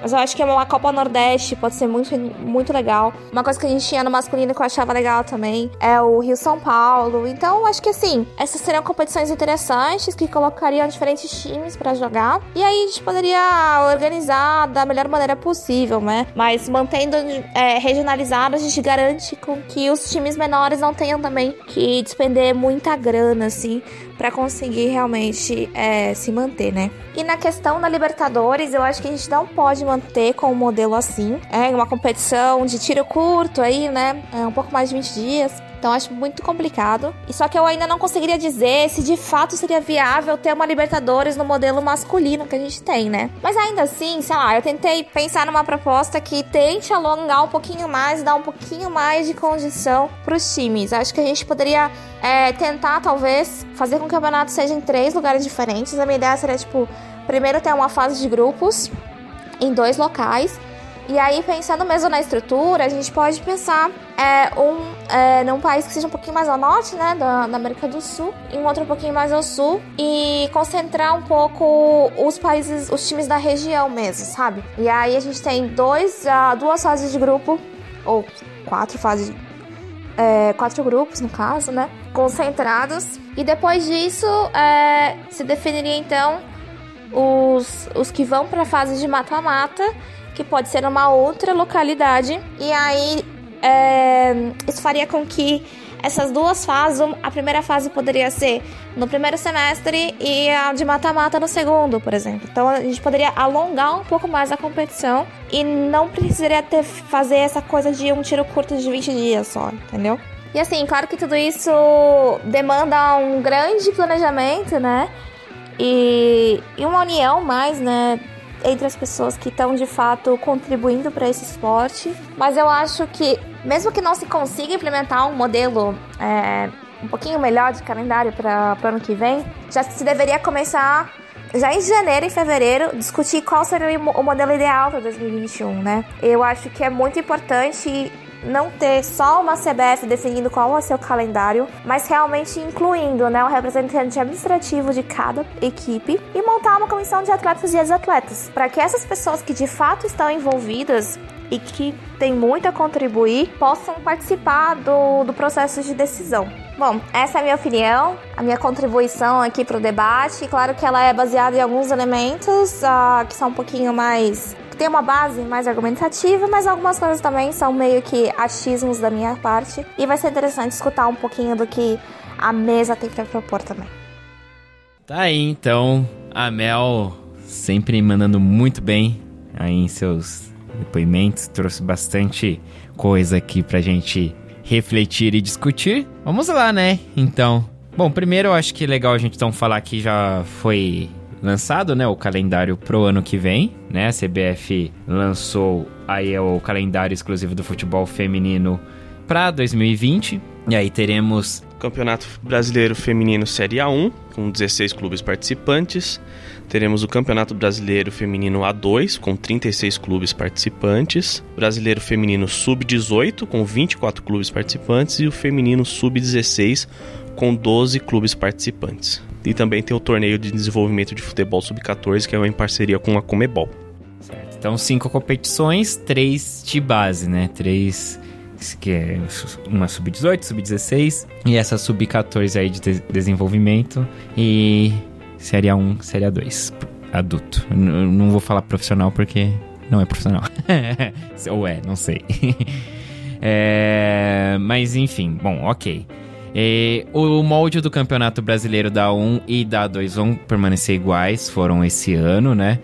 Mas eu acho que uma Copa Nordeste pode ser muito, muito legal. Uma coisa que a gente tinha no masculino que eu achava legal também é o Rio São Paulo. Então, acho que assim, essas seriam competições interessantes que colocariam diferentes times para jogar. E aí a gente poderia organizar da melhor maneira possível, né? Mas mantendo é, regionalizado, a gente garante com que os times menores não tenham também que despender muita grana, assim, para conseguir realmente é, se manter, né? E na questão da Libertadores, eu acho que a gente não pode manter com um modelo assim. É uma competição de tiro curto aí, né? É um pouco mais de 20 dias. Então acho muito complicado. E só que eu ainda não conseguiria dizer se de fato seria viável ter uma Libertadores no modelo masculino que a gente tem, né? Mas ainda assim, sei lá, eu tentei pensar numa proposta que tente alongar um pouquinho mais, dar um pouquinho mais de condição para os times. Acho que a gente poderia é, tentar, talvez, fazer com que o campeonato seja em três lugares diferentes. A minha ideia seria, tipo, primeiro ter uma fase de grupos em dois locais e aí, pensando mesmo na estrutura, a gente pode pensar é, um, é, num país que seja um pouquinho mais ao norte, né, da, da, América do Sul, e um outro um pouquinho mais ao sul, e concentrar um pouco os países, os times da região mesmo, sabe? E aí a gente tem dois, uh, duas fases de grupo, ou quatro fases, é, quatro grupos no caso, né, concentrados, e depois disso é, se definiria então os, os que vão para a fase de mata-mata que pode ser uma outra localidade. E aí é, isso faria com que essas duas fases, a primeira fase poderia ser no primeiro semestre e a de mata-mata no segundo, por exemplo. Então a gente poderia alongar um pouco mais a competição e não precisaria ter fazer essa coisa de um tiro curto de 20 dias só, entendeu? E assim, claro que tudo isso demanda um grande planejamento, né? E, e uma união mais, né? Entre as pessoas que estão de fato contribuindo para esse esporte. Mas eu acho que, mesmo que não se consiga implementar um modelo é, um pouquinho melhor de calendário para o ano que vem, já se deveria começar já em janeiro e fevereiro discutir qual seria o modelo ideal para 2021, né? Eu acho que é muito importante não ter só uma CBF definindo qual é o seu calendário, mas realmente incluindo né, o representante administrativo de cada equipe e montar uma comissão de atletas e ex-atletas, para que essas pessoas que de fato estão envolvidas e que têm muito a contribuir possam participar do, do processo de decisão. Bom, essa é a minha opinião, a minha contribuição aqui para o debate. Claro que ela é baseada em alguns elementos uh, que são um pouquinho mais tem uma base mais argumentativa, mas algumas coisas também são meio que achismos da minha parte. E vai ser interessante escutar um pouquinho do que a mesa tem para propor também. Tá aí então, a Mel sempre mandando muito bem aí em seus depoimentos, trouxe bastante coisa aqui pra gente refletir e discutir. Vamos lá, né? Então, bom, primeiro eu acho que é legal a gente então falar que já foi lançado, né, o calendário pro ano que vem, né? A CBF lançou aí o calendário exclusivo do futebol feminino para 2020. E aí teremos Campeonato Brasileiro Feminino Série A1 com 16 clubes participantes. Teremos o Campeonato Brasileiro Feminino A2 com 36 clubes participantes, Brasileiro Feminino Sub-18 com 24 clubes participantes e o Feminino Sub-16 com 12 clubes participantes. E também tem o torneio de desenvolvimento de futebol sub-14, que é em parceria com a Comebol. Certo. Então, cinco competições, três de base, né? Três que é uma sub-18, sub-16 e essa sub-14 aí de desenvolvimento e série A1, série A2, adulto. Eu não vou falar profissional porque não é profissional. Ou é, não sei. é, mas enfim, bom, ok. É, o molde do Campeonato Brasileiro da 1 e da 2 vão permanecer iguais, foram esse ano, né?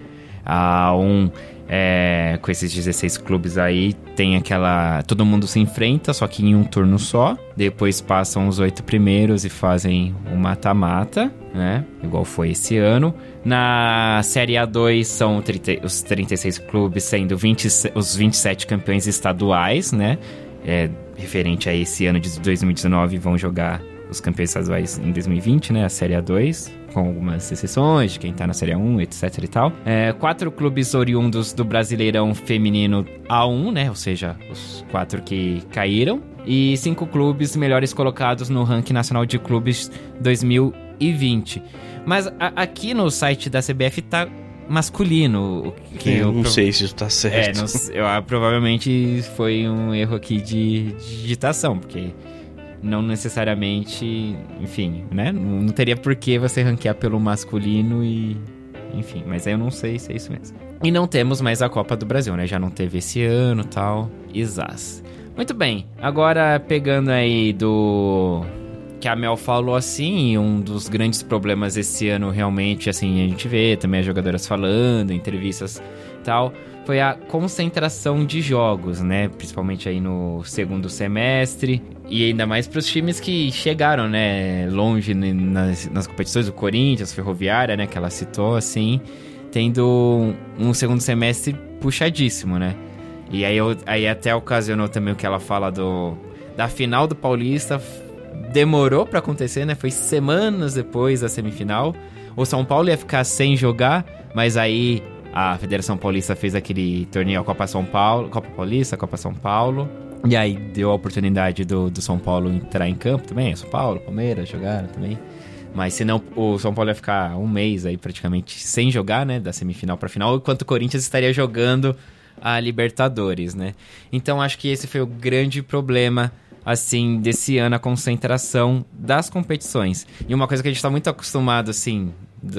A 1 é, com esses 16 clubes aí, tem aquela. Todo mundo se enfrenta, só que em um turno só. Depois passam os oito primeiros e fazem o mata-mata, né? Igual foi esse ano. Na Série A2 são 30, os 36 clubes, sendo 20, os 27 campeões estaduais, né? é, referente a esse ano de 2019 vão jogar os campeões estaduais em 2020, né? A Série A2, com algumas exceções de quem tá na Série A1, etc e tal. É, quatro clubes oriundos do Brasileirão Feminino A1, né? Ou seja, os quatro que caíram. E cinco clubes melhores colocados no ranking nacional de clubes 2020. Mas a, aqui no site da CBF tá masculino. Que eu, não sei se isso tá certo. É, não, eu, ah, provavelmente foi um erro aqui de, de digitação, porque não necessariamente, enfim, né? Não, não teria por que você ranquear pelo masculino e. Enfim, mas aí eu não sei se é isso mesmo. E não temos mais a Copa do Brasil, né? Já não teve esse ano tal. Isas. Muito bem, agora pegando aí do que a Mel falou assim, um dos grandes problemas esse ano realmente, assim, a gente vê também as jogadoras falando, entrevistas tal, foi a concentração de jogos, né? Principalmente aí no segundo semestre. E ainda mais para os times que chegaram, né? Longe nas, nas competições, o Corinthians, Ferroviária, né? Que ela citou, assim, tendo um segundo semestre puxadíssimo, né? E aí, eu, aí até ocasionou também o que ela fala do da final do Paulista demorou para acontecer, né? Foi semanas depois da semifinal. O São Paulo ia ficar sem jogar, mas aí a Federação Paulista fez aquele torneio Copa São Paulo, Copa Paulista, Copa São Paulo. E aí deu a oportunidade do, do São Paulo entrar em campo também. São Paulo, Palmeiras jogaram também. Mas senão o São Paulo ia ficar um mês aí praticamente sem jogar, né? Da semifinal pra final, enquanto o Corinthians estaria jogando a Libertadores, né? Então acho que esse foi o grande problema assim, desse ano, a concentração das competições. E uma coisa que a gente está muito acostumado, assim,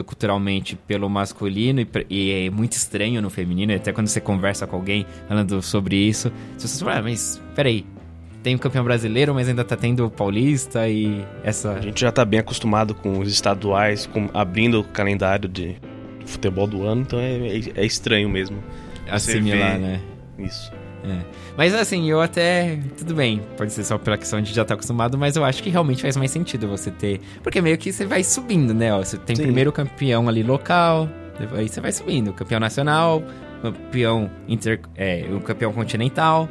culturalmente pelo masculino e, e, é muito estranho no feminino, até quando você conversa com alguém falando sobre isso, você fala, ah, mas peraí, tem o campeão brasileiro, mas ainda tá tendo o paulista e essa... A gente já tá bem acostumado com os estaduais, com, abrindo o calendário de futebol do ano, então é, é, é estranho mesmo. Assimilar, né? Isso. É. Mas assim, eu até. Tudo bem, pode ser só pela questão de já estar tá acostumado, mas eu acho que realmente faz mais sentido você ter. Porque meio que você vai subindo, né? Ó, você tem Sim. primeiro o campeão ali local, aí você vai subindo. Campeão nacional, campeão inter. É, o campeão continental.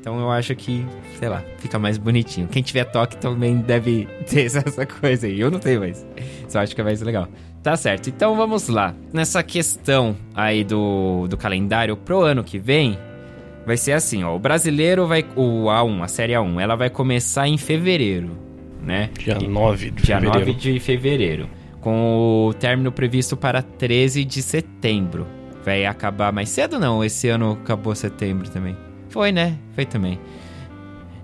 Então eu acho que, sei lá, fica mais bonitinho. Quem tiver toque também deve ter essa coisa aí. Eu não tenho, mas só acho que é mais legal. Tá certo, então vamos lá. Nessa questão aí do, do calendário pro ano que vem, vai ser assim, ó. O brasileiro vai. O A1, a série A1, ela vai começar em fevereiro, né? Dia 9 de Dia fevereiro. 9 de fevereiro. Com o término previsto para 13 de setembro. Vai acabar mais cedo não? Esse ano acabou setembro também. Foi, né? Foi também.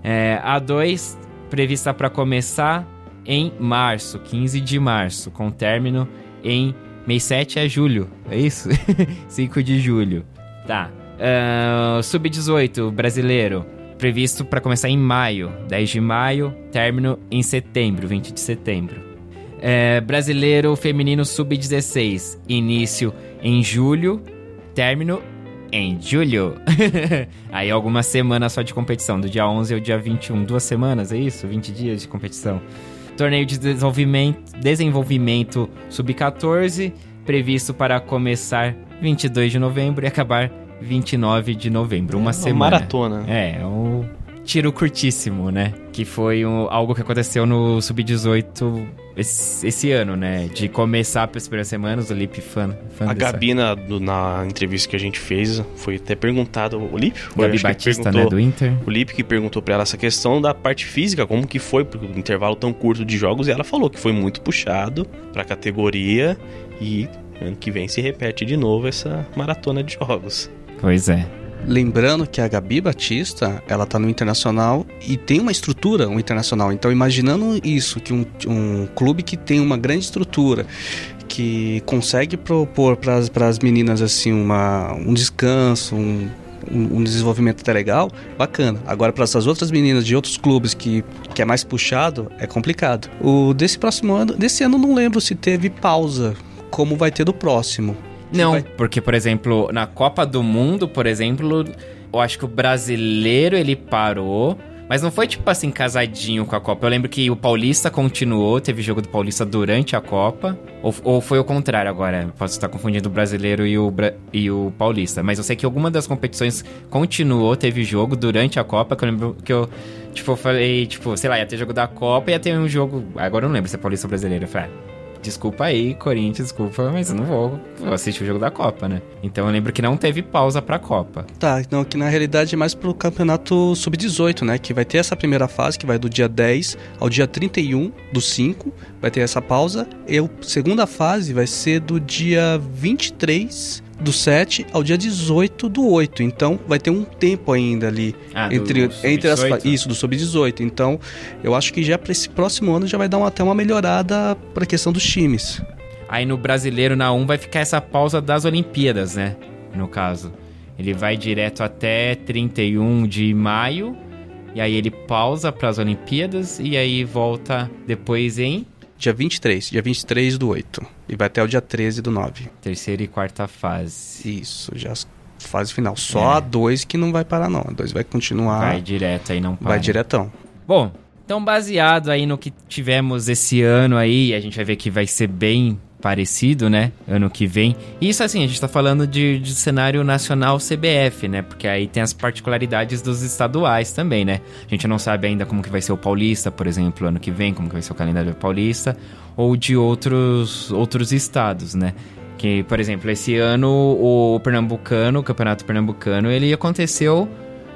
É, a 2 prevista para começar em março, 15 de março, com término em mês 7 é julho, é isso? 5 de julho. Tá. Uh, Sub-18 brasileiro, previsto para começar em maio, 10 de maio, término em setembro, 20 de setembro. É, brasileiro feminino Sub-16, início em julho, término em julho. Aí algumas semanas só de competição, do dia 11 ao dia 21, duas semanas, é isso? 20 dias de competição. Torneio de desenvolvimento, desenvolvimento Sub-14, previsto para começar 22 de novembro e acabar 29 de novembro, uma É uma semana. maratona. É, é um tiro curtíssimo, né? Que foi um- algo que aconteceu no Sub-18 esse, esse ano, né? De começar pelas primeiras semanas, o Lip fan, fã A dessa- Gabi, na, do- na entrevista que a gente fez, foi até perguntado. O foi, Gabi Batista, né, do Inter. O Lipe que perguntou pra ela essa questão da parte física, como que foi pro intervalo tão curto de jogos, e ela falou que foi muito puxado pra categoria e ano que vem se repete de novo essa maratona de jogos. Pois é. Lembrando que a Gabi Batista, ela tá no Internacional e tem uma estrutura, um Internacional. Então, imaginando isso, que um, um clube que tem uma grande estrutura, que consegue propor para as meninas assim uma, um descanso, um, um, desenvolvimento até legal, bacana. Agora, para essas outras meninas de outros clubes que, que é mais puxado, é complicado. O desse próximo ano, desse ano, não lembro se teve pausa, como vai ter do próximo. Não, porque, por exemplo, na Copa do Mundo, por exemplo, eu acho que o brasileiro ele parou. Mas não foi tipo assim, casadinho com a Copa. Eu lembro que o Paulista continuou, teve jogo do Paulista durante a Copa. Ou, ou foi o contrário agora. Posso estar confundindo o brasileiro e o, e o Paulista. Mas eu sei que alguma das competições continuou, teve jogo durante a Copa. Que eu lembro que eu, tipo, falei, tipo, sei lá, ia ter jogo da Copa e ia ter um jogo. Agora eu não lembro se é Paulista ou brasileiro. Eu falei, ah, Desculpa aí, Corinthians, desculpa, mas eu não vou, assistir o jogo da Copa, né? Então eu lembro que não teve pausa pra Copa. Tá, então que na realidade é mais pro campeonato sub-18, né? Que vai ter essa primeira fase, que vai do dia 10 ao dia 31 do 5, vai ter essa pausa. E a segunda fase vai ser do dia 23 do 7 ao dia 18 do 8. Então vai ter um tempo ainda ali Ah, do entre, entre as fa- sub-18? Isso, do sub-18. Então eu acho que já para esse próximo ano já vai dar uma- até uma melhorada pra questão dos times. Aí no brasileiro, na 1, vai ficar essa pausa das Olimpíadas, né? No caso. Ele vai direto até 31 de maio. E aí ele pausa pras Olimpíadas. E aí volta depois em Dia 23, dia 23 do 8. E vai até o dia 13 do 9. terceira e quarta fase. Isso, já fase final. Só É. a 2 que não vai parar, não. A 2 vai continuar. Vai direto aí, não para. vai diretão. Bom, então baseado aí no que tivemos esse ano aí, a gente vai ver que vai ser bem parecido, né? Ano que vem. Isso assim, a gente tá falando de, de cenário nacional CBF, né? Porque aí tem as particularidades dos estaduais também, né? A gente não sabe ainda como que vai ser o Paulista, por exemplo, ano que vem, como que vai ser o calendário paulista, ou de outros, outros estados, né? Que, por exemplo, esse ano o Pernambucano, o Campeonato Pernambucano, ele aconteceu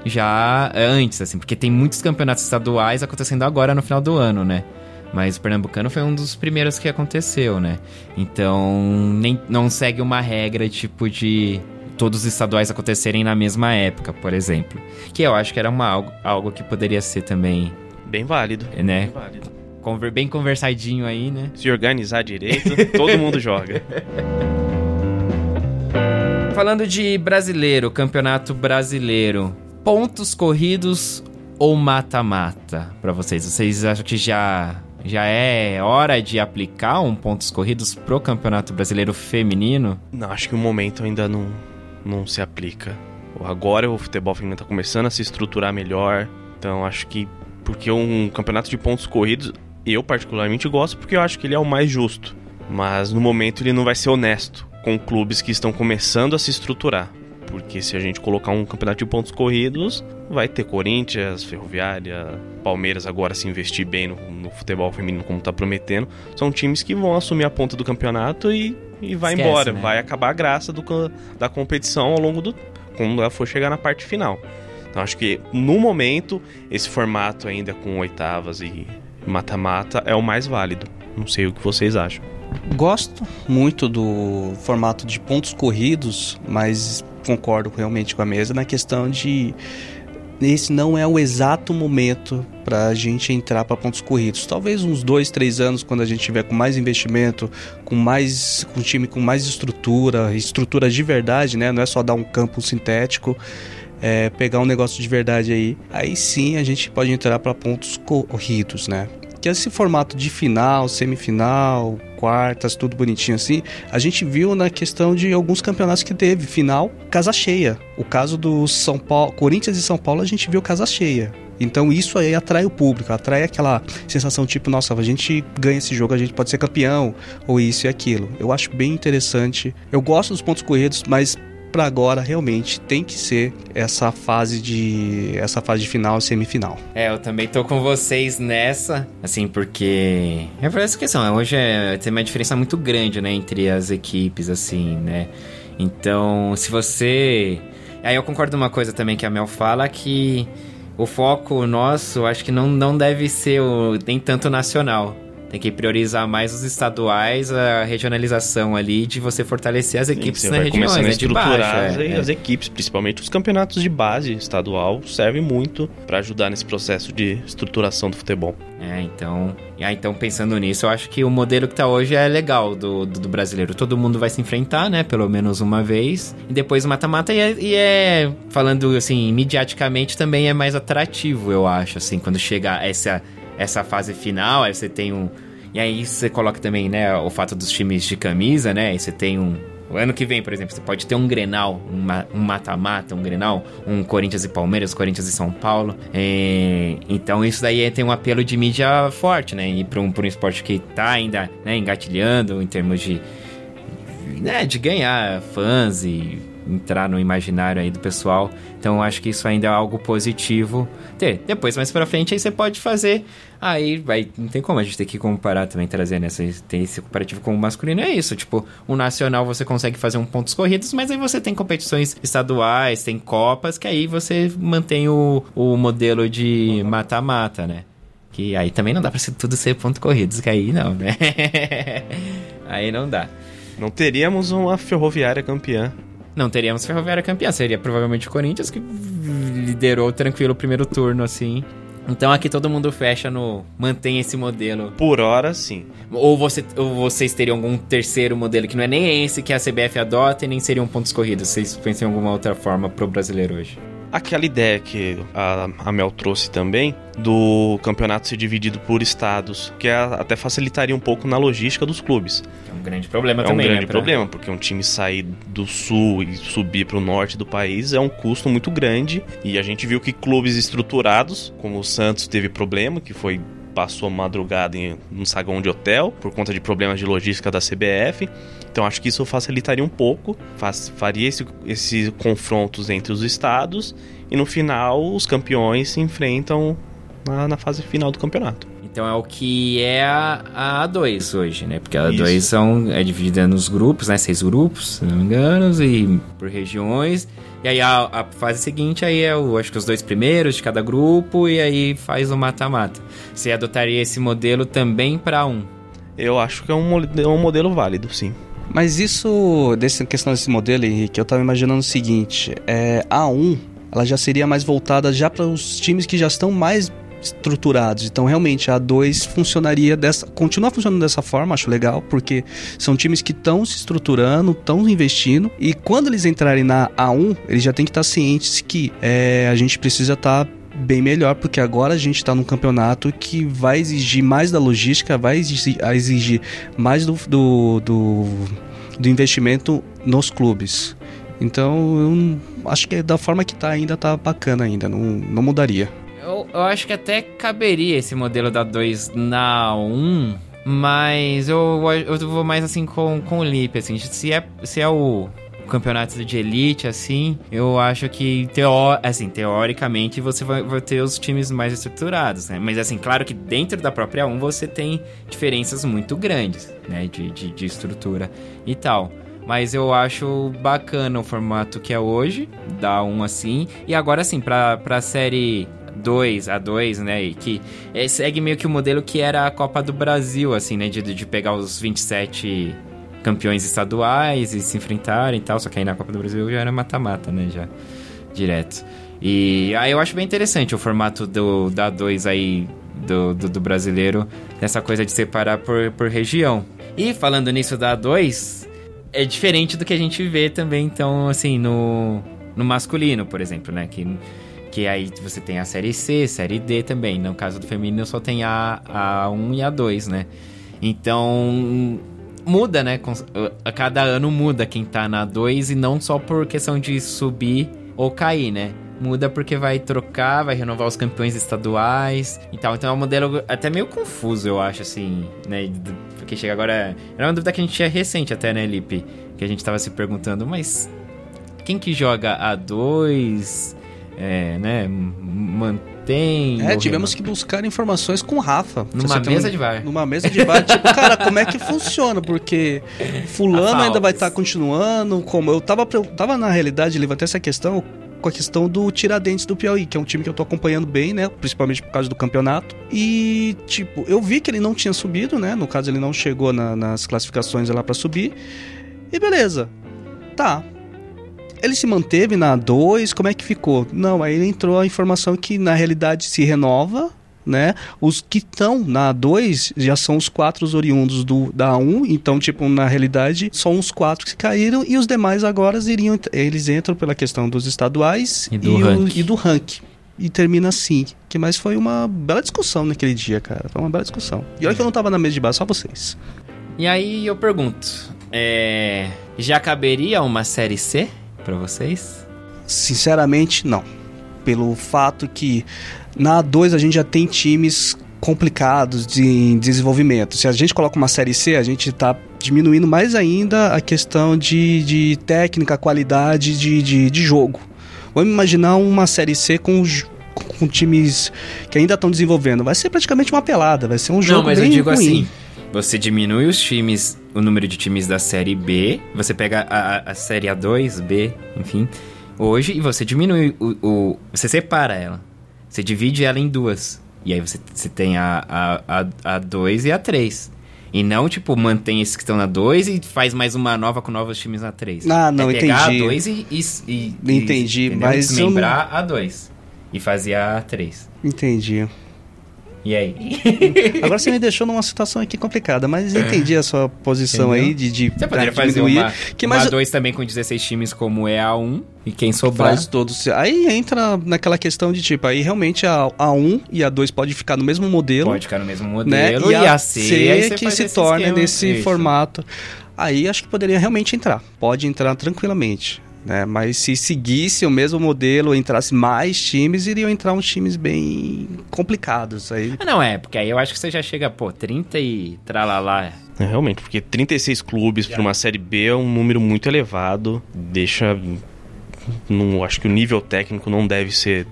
já antes, assim, porque tem muitos campeonatos estaduais acontecendo agora no final do ano, né? Mas o Pernambucano foi um dos primeiros que aconteceu, né? Então, nem, não segue uma regra tipo de todos os estaduais acontecerem na mesma época, por exemplo. Que eu acho que era uma, algo, algo que poderia ser também, Bem válido. né? Bem válido. Conver, bem conversadinho aí, né? Se organizar direito, todo mundo joga. Falando de brasileiro, campeonato brasileiro, pontos corridos ou mata-mata pra vocês? Vocês acham que já já é hora de aplicar um pontos corridos pro campeonato brasileiro feminino? Não, acho que o momento ainda não, não se aplica. Agora o futebol feminino tá começando a se estruturar melhor. Então acho que. Porque um campeonato de pontos corridos, eu particularmente gosto porque eu acho que ele é o mais justo. Mas no momento ele não vai ser honesto com clubes que estão começando a se estruturar. Porque se a gente colocar um campeonato de pontos corridos, vai ter Corinthians, Ferroviária, Palmeiras agora se investir bem no, no futebol feminino como tá prometendo. São times que vão assumir a ponta do campeonato e, e vai Esquece, embora. né? Vai acabar a graça do, da competição ao longo do. quando ela for chegar na parte final. Então acho que no momento, esse formato ainda com oitavas e mata-mata é o mais válido. Não sei o que vocês acham. Gosto muito do formato de pontos corridos, mas concordo realmente com a mesa na questão de esse não é o exato momento para a gente entrar para pontos corridos. Talvez uns dois, três anos, quando a gente tiver com mais investimento, com mais com time com mais estrutura, estrutura de verdade, né? Não é só dar um campo sintético. É, pegar um negócio de verdade aí, aí sim a gente pode entrar para pontos corridos, né? Esse formato de final, semifinal, quartas, tudo bonitinho assim, a gente viu na questão de alguns campeonatos que teve final, casa cheia. O caso do São Paulo, Corinthians e São Paulo, a gente viu casa cheia. Então isso aí atrai o público, atrai aquela sensação tipo, nossa, a gente ganha esse jogo, a gente pode ser campeão, ou isso e aquilo. Eu acho bem interessante. Eu gosto dos pontos corridos, mas para agora realmente tem que ser essa fase de essa fase de final semifinal. É, eu também tô com vocês nessa, assim, porque é por essa questão, hoje é, tem uma diferença muito grande, né, entre as equipes, assim, né? Então, se você Aí eu concordo uma coisa também que a Mel fala que o foco nosso, acho que não, não deve ser o, nem tanto nacional. Tem que priorizar mais os estaduais, a regionalização ali de você fortalecer as equipes Sim, nas vai regiões, começando a né, de estruturar baixo. é, as é. equipes, principalmente os campeonatos de base estadual, servem muito para ajudar nesse processo de estruturação do futebol. É, então, e aí, então pensando nisso, eu acho que o modelo que tá hoje é legal do, do, do brasileiro. Todo mundo vai se enfrentar, né? Pelo menos uma vez. E depois mata-mata e, é, e é, falando assim, mediaticamente também é mais atrativo, eu acho, assim, quando chega essa, essa fase final, aí você tem um. E aí você coloca também, né, o fato dos times de camisa, né? Aí você tem um. O ano que vem, por exemplo, você pode ter um Grenal, um ma- mata-mata, um Grenal, um Corinthians e Palmeiras, Corinthians e São Paulo. É, então isso daí tem um apelo de mídia forte, né? E para um, um esporte que tá ainda né, engatilhando em termos de, né, de ganhar fãs e entrar no imaginário aí do pessoal. Então eu acho que isso ainda é algo positivo ter. Depois, mais pra frente, aí você pode fazer. Aí vai. Não tem como a gente ter que comparar também, trazer nessa. Tem esse comparativo com o masculino. É isso. Tipo, o nacional você consegue fazer um pontos corridos, mas aí você tem competições estaduais, tem copas, que aí você mantém o, o modelo de mata-mata, né? Que aí também não dá pra ser tudo ser pontos corridos, que aí não, né? aí não dá. Não teríamos uma ferroviária campeã. Não teríamos Ferroviária campeã, seria provavelmente o Corinthians que liderou tranquilo o primeiro turno, assim. Então aqui todo mundo fecha no. mantém esse modelo. Por hora, sim. Ou, você, ou vocês teriam algum terceiro modelo que não é nem esse que a CBF adota e nem seriam pontos corridos. Vocês pensam em alguma outra forma pro brasileiro hoje? Aquela ideia que a, a Mel trouxe também, do campeonato ser dividido por estados, que até facilitaria um pouco na logística dos clubes. É um grande problema é também, um grande né, pra- problema, porque um time sair do sul e subir para o norte do país é um custo muito grande. E a gente viu que clubes estruturados, como o Santos teve problema, que foi passou a madrugada em um saguão de hotel por conta de problemas de logística da CBF. Então acho que isso facilitaria um pouco, faz- faria esse- esses confrontos entre os estados e no final os campeões se enfrentam na, na fase final do campeonato. Então é o que é a, a A2 hoje, né? Porque a Isso. A2 são, é dividida nos grupos, né? Seis grupos, se não me engano, e por regiões. E aí a, a fase seguinte aí é o, acho que os dois primeiros de cada grupo e aí faz o mata-mata. Você adotaria esse modelo também para um? Eu acho que é um, é um modelo válido, sim. Mas isso, dessa questão desse modelo, Henrique, eu tava imaginando o seguinte: é, a A1 ela já seria mais voltada já para os times que já estão mais estruturados. Então, realmente, a A2 funcionaria dessa. Continua funcionando dessa forma, acho legal, porque são times que estão se estruturando, estão investindo. E quando eles entrarem na A1, eles já têm que estar cientes que é, a gente precisa estar bem melhor, porque agora a gente está num campeonato que vai exigir mais da logística, vai exigir, mais do, do, do, do investimento nos clubes. Então, eu acho que da forma que tá ainda tá bacana ainda, não, não mudaria. Eu, eu acho que até caberia esse modelo da 2 na 1, mas eu, eu vou mais assim com, com o Lipe, assim, se é, se é o, campeonatos de elite, assim, eu acho que, teó assim, teoricamente, você vai, vai, ter os times mais estruturados, né? Mas, assim, claro que dentro da própria 1 você tem diferenças muito grandes, né? De, de, de estrutura e tal. Mas eu acho bacana o formato que é hoje, da 1 assim. E agora, assim, pra, pra série 2, a 2, né? E que é, segue meio que o modelo que era a Copa do Brasil, assim, né? De, de pegar os 27 campeões estaduais e se enfrentarem e tal. Só que aí na Copa do Brasil já era mata-mata, né? Já direto. E aí eu acho bem interessante o formato do, da 2 aí do, do, do, brasileiro, essa coisa de separar por, por região. E falando nisso da 2, é diferente do que a gente vê também, então, assim, no, no masculino, por exemplo, né? Que, que aí você tem a série C, série D também. No caso do feminino só tem a, a 1 e a 2, né? Então, muda, né? A cada ano muda quem tá na 2 e não só por questão de subir ou cair, né? Muda porque vai trocar, vai renovar os campeões estaduais e tal. Então é um modelo até meio confuso, eu acho, assim, né? Porque chega agora. Era uma dúvida que a gente tinha recente até, né, Lipe? Que a gente tava se perguntando, mas quem que joga a 2? É, né? Mantém tem. É, tivemos que buscar informações com o Rafa. Numa mesa um, de bar. Numa mesa de bar. tipo, cara, como é que funciona? Porque fulano ainda vai estar tá continuando. Como eu tava, eu tava na realidade, levantei essa questão com a questão do Tiradentes do Piauí, que é um time que eu tô acompanhando bem, né? Principalmente por causa do campeonato. E, tipo, eu vi que ele não tinha subido, né? No caso, ele não chegou na, nas classificações lá para subir. E beleza. Tá, ele se manteve na 2? Como é que ficou? Não, aí entrou a informação que na realidade se renova, né? Os que estão na 2 já são os quatro oriundos do, da 1, um, então, tipo, na realidade, são os quatro que caíram e os demais agora iriam, eles entram pela questão dos estaduais e do, e ranking. O, e do ranking. E termina assim. Que mais foi uma bela discussão naquele dia, cara. Foi uma bela discussão. E olha que eu não tava na mesa de base, só vocês. E aí eu pergunto: é... já caberia uma série C? Para vocês? Sinceramente, não. Pelo fato que na A2 a gente já tem times complicados de desenvolvimento. Se a gente coloca uma série C, a gente está diminuindo mais ainda a questão de, de técnica, qualidade de, de, de jogo. Vamos imaginar uma série C com com times que ainda estão desenvolvendo. Vai ser praticamente uma pelada, vai ser um jogo Não, mas eu digo ruim. assim, você diminui os times, o número de times da série B, você pega a, a série A2, B, enfim, hoje, e você diminui o, o, Você separa ela. Você divide ela em duas. E aí você, você tem a, a, a, a 2 e a 3. E não, tipo, mantém esses que estão na 2 e faz mais uma nova com novos times na 3. Ah, não, é pegar entendi. a 2 e, e, e, Entendi, e, mas. Desmembrar não... a 2 e fazer a 3. Entendi. E aí? Agora você me deixou numa situação aqui complicada, mas entendi a sua posição Entendeu? aí de, de Você poderia fazer uma, que mais uma dois também com 16 times como é a 1 e quem sobrar. Faz todos. Aí entra naquela questão de tipo, aí realmente a, a 1 e a 2 pode ficar no mesmo modelo. Pode ficar no mesmo né? modelo. Né? E, e a, a C, C que se torna nesse Isso. formato. Aí acho que poderia realmente entrar. Pode entrar tranquilamente. Né? Mas se seguisse o mesmo modelo, entrasse mais times, iriam entrar uns times bem complicados. Aí... Ah, não, é, porque aí eu acho que você já chega, pô, 30 e tralalá. É, realmente, porque 36 clubes para uma Série B é um número muito elevado, deixa... Não, acho que o nível técnico não deve ser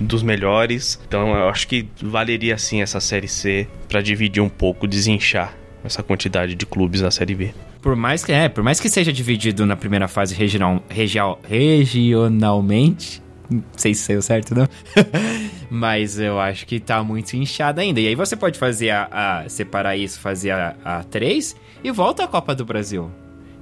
dos melhores. Então eu acho que valeria sim essa série C para dividir um pouco, desinchar essa quantidade de clubes da série B por mais que é, por mais que seja dividido na primeira fase regional, regional regionalmente, não sei se saiu certo não, mas eu acho que tá muito inchado ainda. E aí você pode fazer a, a separar isso, fazer a, a 3 e volta à Copa do Brasil.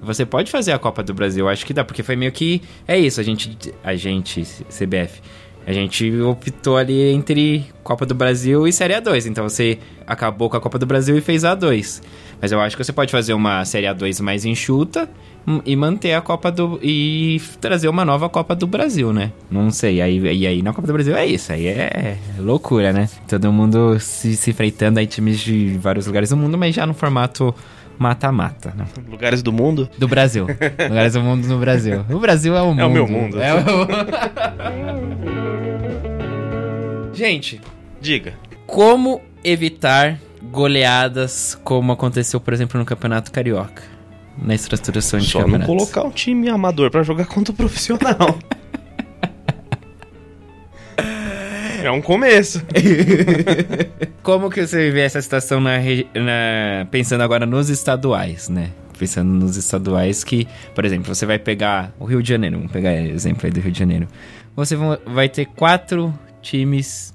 Você pode fazer a Copa do Brasil, acho que dá, porque foi meio que é isso, a gente a gente CBF a gente optou ali entre Copa do Brasil e Série A2. Então você acabou com a Copa do Brasil e fez a A2. Mas eu acho que você pode fazer uma Série A2 mais enxuta e manter a Copa do. e trazer uma nova Copa do Brasil, né? Não sei. Aí, e aí na Copa do Brasil é isso. Aí é loucura, né? Todo mundo se, se freitando aí, times de vários lugares do mundo, mas já no formato mata-mata, né? Lugares do mundo? Do Brasil. Lugares do mundo no Brasil. O Brasil é o mundo. É o meu mundo. É o... Gente, diga. Como evitar goleadas como aconteceu, por exemplo, no Campeonato Carioca. na estruturação de Só não campeonatos. colocar um time amador pra jogar contra o profissional. é um começo. Como que você vê essa situação na, na- pensando agora nos estaduais, né? Pensando nos estaduais que, por exemplo, você vai pegar o Rio de Janeiro, vamos pegar exemplo aí do Rio de Janeiro. Você vai ter quatro times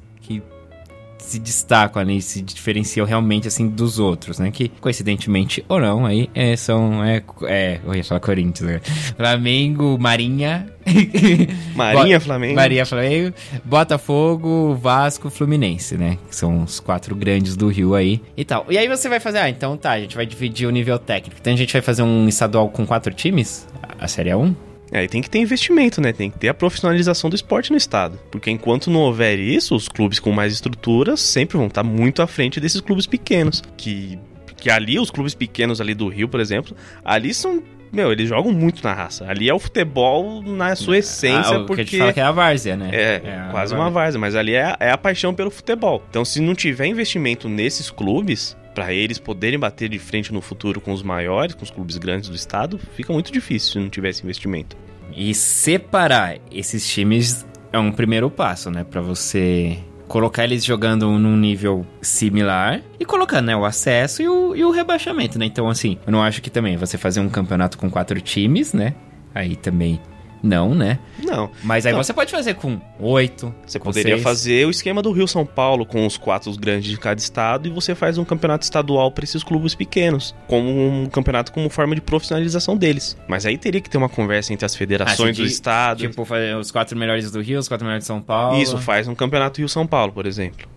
se destacam ali, se diferenciam realmente assim dos outros, né? Que coincidentemente ou não, aí é, são é, é eu ia falar Corinthians, né? Flamengo, Marinha, Marinha, Bo- Flamengo. Marinha, Flamengo, Botafogo, Vasco, Fluminense, né? Que são os quatro grandes do Rio aí e tal. E aí você vai fazer, ah, então tá, a gente vai dividir o nível técnico. Então a gente vai fazer um estadual com quatro times, a a Série A1. É, e tem que ter investimento, né? Tem que ter a profissionalização do esporte no estado. Porque enquanto não houver isso, os clubes com mais estruturas sempre vão estar muito à frente desses clubes pequenos. Que, que ali, os clubes pequenos ali do Rio, por exemplo, ali são. Meu, eles jogam muito na raça. Ali é o futebol na sua essência, Ah, o que porque. a gente fala que é a várzea, né? É, a quase uma várzea, mas ali é, é a paixão pelo futebol. Então, se não tiver investimento nesses clubes, pra eles poderem bater de frente no futuro com os maiores, com os clubes grandes do estado, fica muito difícil se não tiver esse investimento. E separar esses times é um primeiro passo, né? Pra você colocar eles jogando num nível similar e colocar, né, o acesso e o, e o rebaixamento, né? Então, assim, eu não acho que também você fazer um campeonato com quatro times, né? Aí também não, né? Não. Mas aí Não. você pode fazer com oito. Você com poderia seis. fazer o esquema do Rio São Paulo com os quatro grandes de cada estado e você faz um campeonato estadual para esses clubes pequenos, como um campeonato como forma de profissionalização deles. Mas aí teria que ter uma conversa entre as Ah, federações do de- estado. Tipo, fazer os quatro melhores do Rio, os quatro melhores de São Paulo. Isso faz um campeonato Rio São Paulo, por exemplo,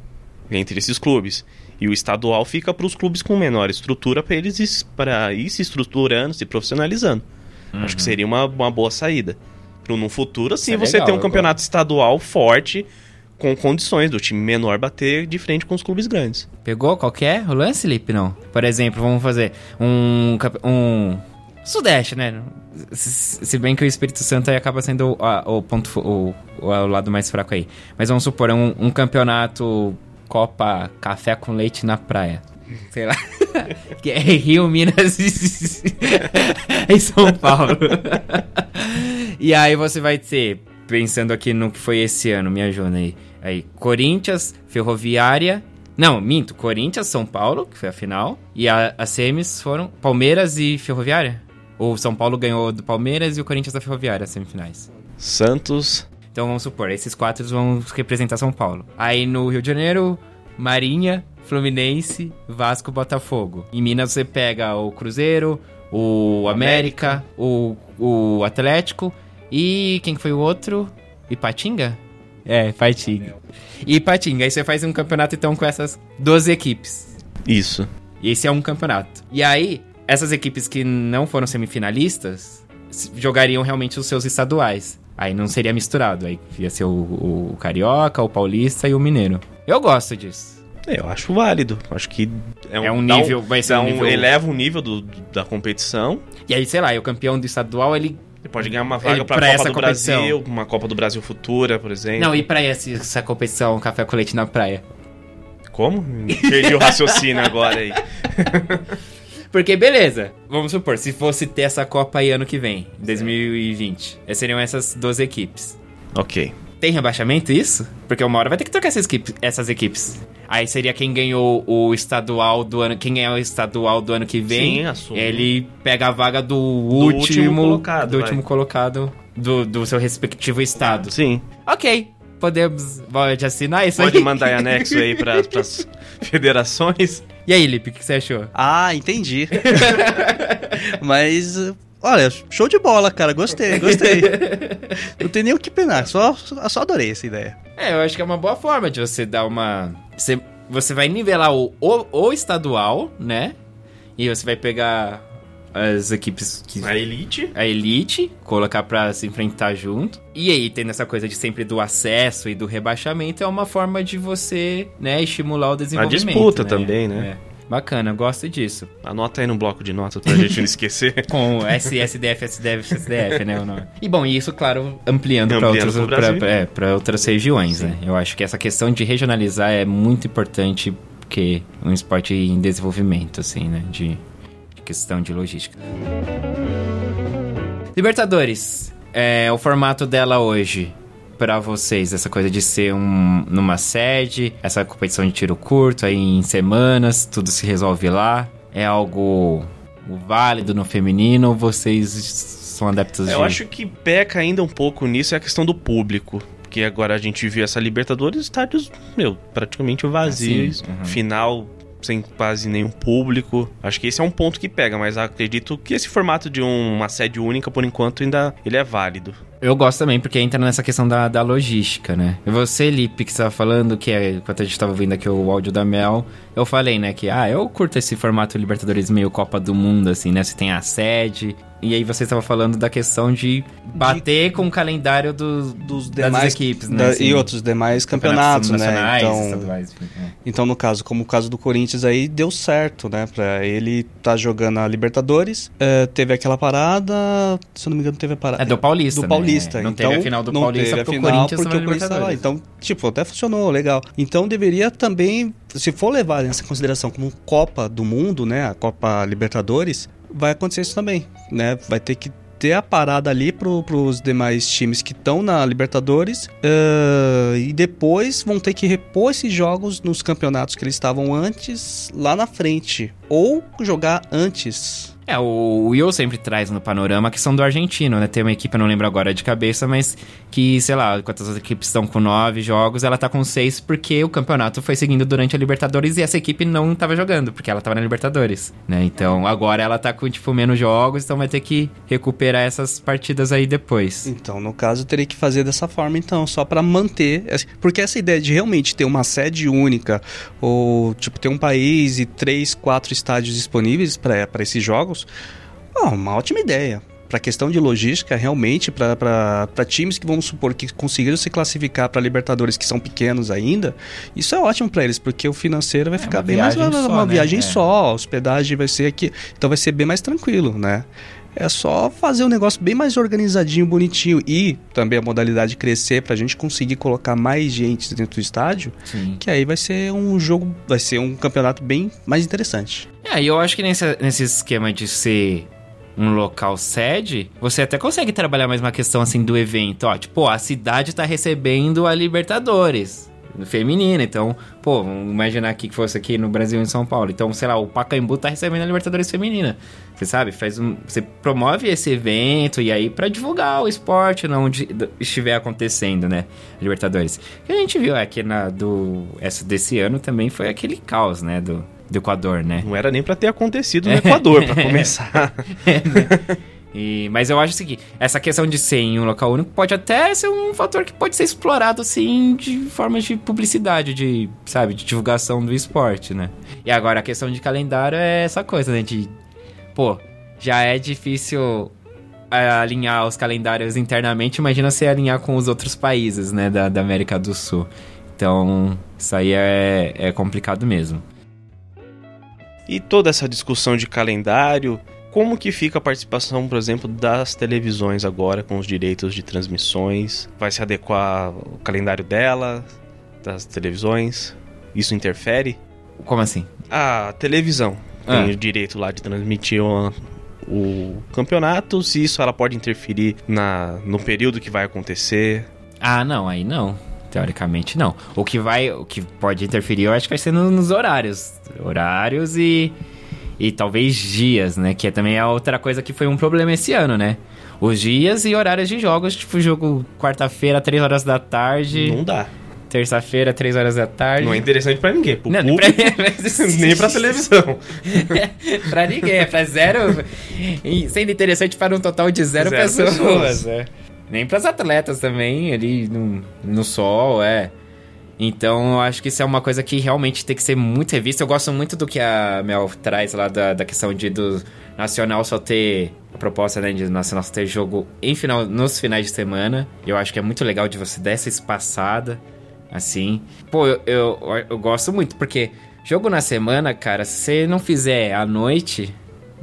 entre esses clubes. E o estadual fica para os clubes com menor estrutura para eles para ir se estruturando, se profissionalizando. Acho que seria uma, uma boa saída. Para num futuro, assim, é você legal, ter um campeonato estadual forte com condições do time menor bater de frente com os clubes grandes. Pegou qualquer o lance, Lipe? Não. Por exemplo, vamos fazer um. um Sudeste, né? Se bem que o Espírito Santo aí acaba sendo o, o ponto. O, o, lado mais fraco aí. Mas vamos supor, um, um campeonato Copa Café com Leite na praia. Sei lá. que é Rio, Minas e São Paulo. e aí você vai ter, pensando aqui no que foi esse ano, me ajuda aí. Aí, Corinthians, Ferroviária. Não, minto. Corinthians, São Paulo, que foi a final. E a, as semis foram Palmeiras e Ferroviária? O São Paulo ganhou do Palmeiras e o Corinthians da Ferroviária, as semifinais. Santos. Então vamos supor, esses quatro vão representar São Paulo. Aí no Rio de Janeiro, Marinha, Fluminense, Vasco, Botafogo. Em Minas você pega o Cruzeiro, o América, o, o Atlético e quem que foi o outro? Ipatinga? É, Ipatinga. E Ipatinga. Aí você faz um campeonato então com essas 12 equipes. Isso. E esse é um campeonato. E aí, essas equipes que não foram semifinalistas jogariam realmente os seus estaduais. Aí não seria misturado. Aí ia ser o, o Carioca, o Paulista e o Mineiro. Eu gosto disso. É, Eu acho válido. Acho que é um, É um nível- vai ser um nível- eleva o nível do- do- da competição. E aí, sei lá, e o campeão do estadual, ele. Você pode ganhar uma vaga Ele- para pra a Copa essa do competição. Brasil, uma Copa do Brasil futura, por exemplo. Não, e pra essa, essa competição Café com Leite na praia? Como? Perdi o raciocínio agora aí. Porque, beleza, vamos supor, se fosse ter essa Copa aí ano que vem, 2020, eh, seriam essas 12 equipes. Ok. Tem rebaixamento isso? Porque uma hora vai ter que trocar essas equipes. Essas equipes. Aí seria quem ganhou o estadual do ano. Quem ganhar o estadual do ano que vem. Sim, assume. Ele pega a vaga do, último último. colocado, do vai. último colocado do, do seu respectivo estado. Sim. Ok. Podemos. Pode assinar isso Pode aí? mandar em anexo aí para as federações. E aí, Lipe, o que você achou? Ah, entendi. Mas, olha, show de bola, cara. Gostei, gostei. Não tem nem o que penar, só, só adorei essa ideia. É, eu acho que é uma boa forma de você dar uma. Você, você vai nivelar o, o, o estadual, né? E você vai pegar as equipes que. A elite. A elite, colocar pra se enfrentar junto. E aí, tendo essa coisa de sempre do acesso e do rebaixamento, é uma forma de você, né, estimular o desenvolvimento. disputa também, né? É. Bacana, eu gosto disso. Anota aí no bloco de notas pra gente não esquecer. Com SSDF, SDF, SDF, né? o nome. E bom, e isso, claro, ampliando, Ampliando para outras, pra, é, pra outras regiões, né? Eu acho que essa questão de regionalizar é muito importante porque é um esporte em desenvolvimento, assim, né? De, de questão de logística. Libertadores, é, o formato dela hoje para vocês essa coisa de ser um, numa sede, essa competição de tiro curto aí em semanas, tudo se resolve lá? É algo válido no feminino ou vocês são adeptos Eu de... acho que peca ainda um pouco nisso é a questão do público. Porque agora a gente viu essa Libertadores, estádios, meu, praticamente vazios. Ah, sim, uhum. Final sem quase nenhum público. Acho que esse é um ponto que pega, mas acredito que esse formato de um- uma sede única, por enquanto, ainda ele é válido. Eu gosto também, porque entra nessa questão da, da logística, né? Você, Lipe, que estava falando, que é, enquanto a gente estava ouvindo aqui o áudio da Mel, eu falei, né, que, ah, eu curto esse formato Libertadores meio Copa do Mundo, assim, né? Você tem a sede. E aí você estava falando da questão de bater com o calendário dos, Dos das demais equipes, né? da- assim, e outros demais campeonatos, né? nacionais, Então, enfim, é. Então, no caso, como o caso do Corinthians aí, deu certo, né? Pra ele tá jogando a Libertadores. É, teve aquela parada. Se eu não me engano, teve a parada. É do Paulista, Do né? Paulista. Não então, teve a final do não Paulista teve a final Corinthians porque o Corinthians lá. Então, tipo, até funcionou, legal. Então deveria também, se for levar nessa consideração como Copa do Mundo, né? A Copa Libertadores, vai acontecer isso também, né? Vai ter que ter a parada ali pro, pros demais times que estão na Libertadores eh, e depois vão ter que repor esses jogos nos campeonatos que eles estavam antes lá na frente ou jogar antes. É, o Will sempre traz no panorama a questão do argentino, né? Tem uma equipe, eu não lembro agora de cabeça, mas que, sei lá, enquanto as equipes estão com nove jogos, ela tá com seis porque o campeonato foi seguindo durante a Libertadores e essa equipe não tava jogando, porque ela tava na Libertadores, né? Então agora ela tá com, tipo, menos jogos, então vai ter que recuperar essas partidas aí depois. Então, no caso, teria que fazer dessa forma, então, só pra manter. Porque essa ideia de realmente ter uma sede única, ou, tipo, ter um país e três, quatro estádios disponíveis pra esses jogos, é uma ótima ideia. Pra questão de logística, realmente, pra times que vamos supor que conseguiram se classificar pra Libertadores, que são pequenos ainda, isso é ótimo pra eles, porque o financeiro vai ficar uma bem mais. só, uma né? viagem É. só, a hospedagem vai ser aqui. Então vai ser bem mais tranquilo, né? É só fazer um negócio bem mais organizadinho, bonitinho e também a modalidade crescer pra gente conseguir colocar mais gente dentro do estádio, Sim. que aí vai ser um jogo, vai ser um campeonato bem mais interessante. É, e eu acho que nesse, nesse esquema de ser um local sede, você até consegue trabalhar mais uma questão assim do evento. Ó, tipo, a cidade tá recebendo a Libertadores feminina. Então, pô, vamos imaginar aqui que fosse aqui no Brasil e em São Paulo. Então, sei lá, o Pacaembu tá recebendo a Libertadores feminina. Você sabe? Faz um, você promove esse evento e aí pra divulgar o esporte né, onde estiver acontecendo, né? Libertadores. O que a gente viu aqui na do essa desse ano também foi aquele caos, né, do do Equador, né? Não era nem pra ter acontecido no Equador, pra começar. E, mas eu acho o seguinte, essa questão de ser em um local único pode até ser um fator que pode ser explorado, assim, de formas de publicidade, de, sabe, de divulgação do esporte, né? E agora a questão de calendário é essa coisa, né, de, pô, já é difícil é, alinhar os calendários internamente, imagina você alinhar com os outros países, né, da, da América do Sul. Então, isso aí é, é complicado mesmo. E toda essa discussão de calendário, como que fica a participação, por exemplo, das televisões agora com os direitos de transmissões? Vai se adequar o calendário dela, das televisões? Isso interfere? Como assim? A televisão Ah. tem o direito lá de transmitir o, o campeonato, se isso ela pode interferir na, no período que vai acontecer. Ah, não, aí não. Teoricamente não. O que vai, o que pode interferir, eu acho que vai ser no- nos horários, horários e e talvez dias, né? Que é também a outra coisa que foi um problema esse ano, né? Os dias e horários de jogos, tipo jogo quarta-feira, 3 horas da tarde. Não dá. Terça-feira, 3 horas da tarde. Não é interessante pra ninguém. Pro Não, público, pra- nem pra televisão. pra ninguém, é pra zero. sendo interessante para um total de zero, Zero pessoas. pessoas. é. Nem pras atletas também, ali no, no sol, é. Então, eu acho que isso é uma coisa que realmente tem que ser muito revista. Eu gosto muito do que a Mel traz lá da, da questão de do Nacional só ter. A proposta, né, de Nacional só ter jogo em final, nos finais de semana. Eu acho que é muito legal de você dar essa espaçada, assim. Pô, eu, eu, eu gosto muito, porque jogo na semana, cara, se você não fizer à noite,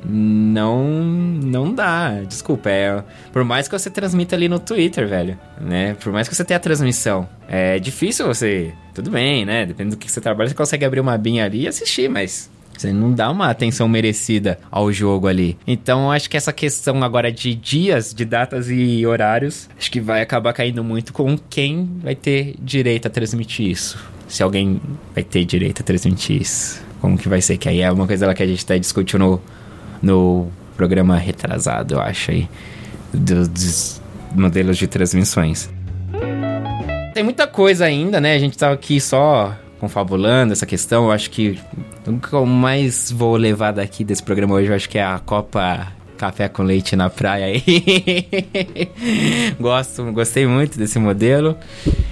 não não dá. Desculpa, é, por mais que você transmita ali no Twitter, velho, né? Por mais que você tenha a transmissão, é difícil você, tudo bem, né? Dependendo do que você trabalha, você consegue abrir uma binha ali e assistir, mas Você não dá uma atenção merecida ao jogo ali. Então, acho que essa questão agora de dias, de datas e horários, acho que vai acabar caindo muito com quem vai ter direito a transmitir isso. Se alguém vai ter direito a transmitir isso. Como que vai ser? Que aí é uma coisa lá que a gente até discutiu no, programa retrasado, eu acho aí. Dos, dos modelos de transmissões. Tem muita coisa ainda, né? A gente tá aqui só confabulando essa questão. Eu acho que o que eu mais vou levar daqui desse programa hoje, eu acho que é a Copa Café com Leite na Praia aí. Gosto, gostei muito desse modelo.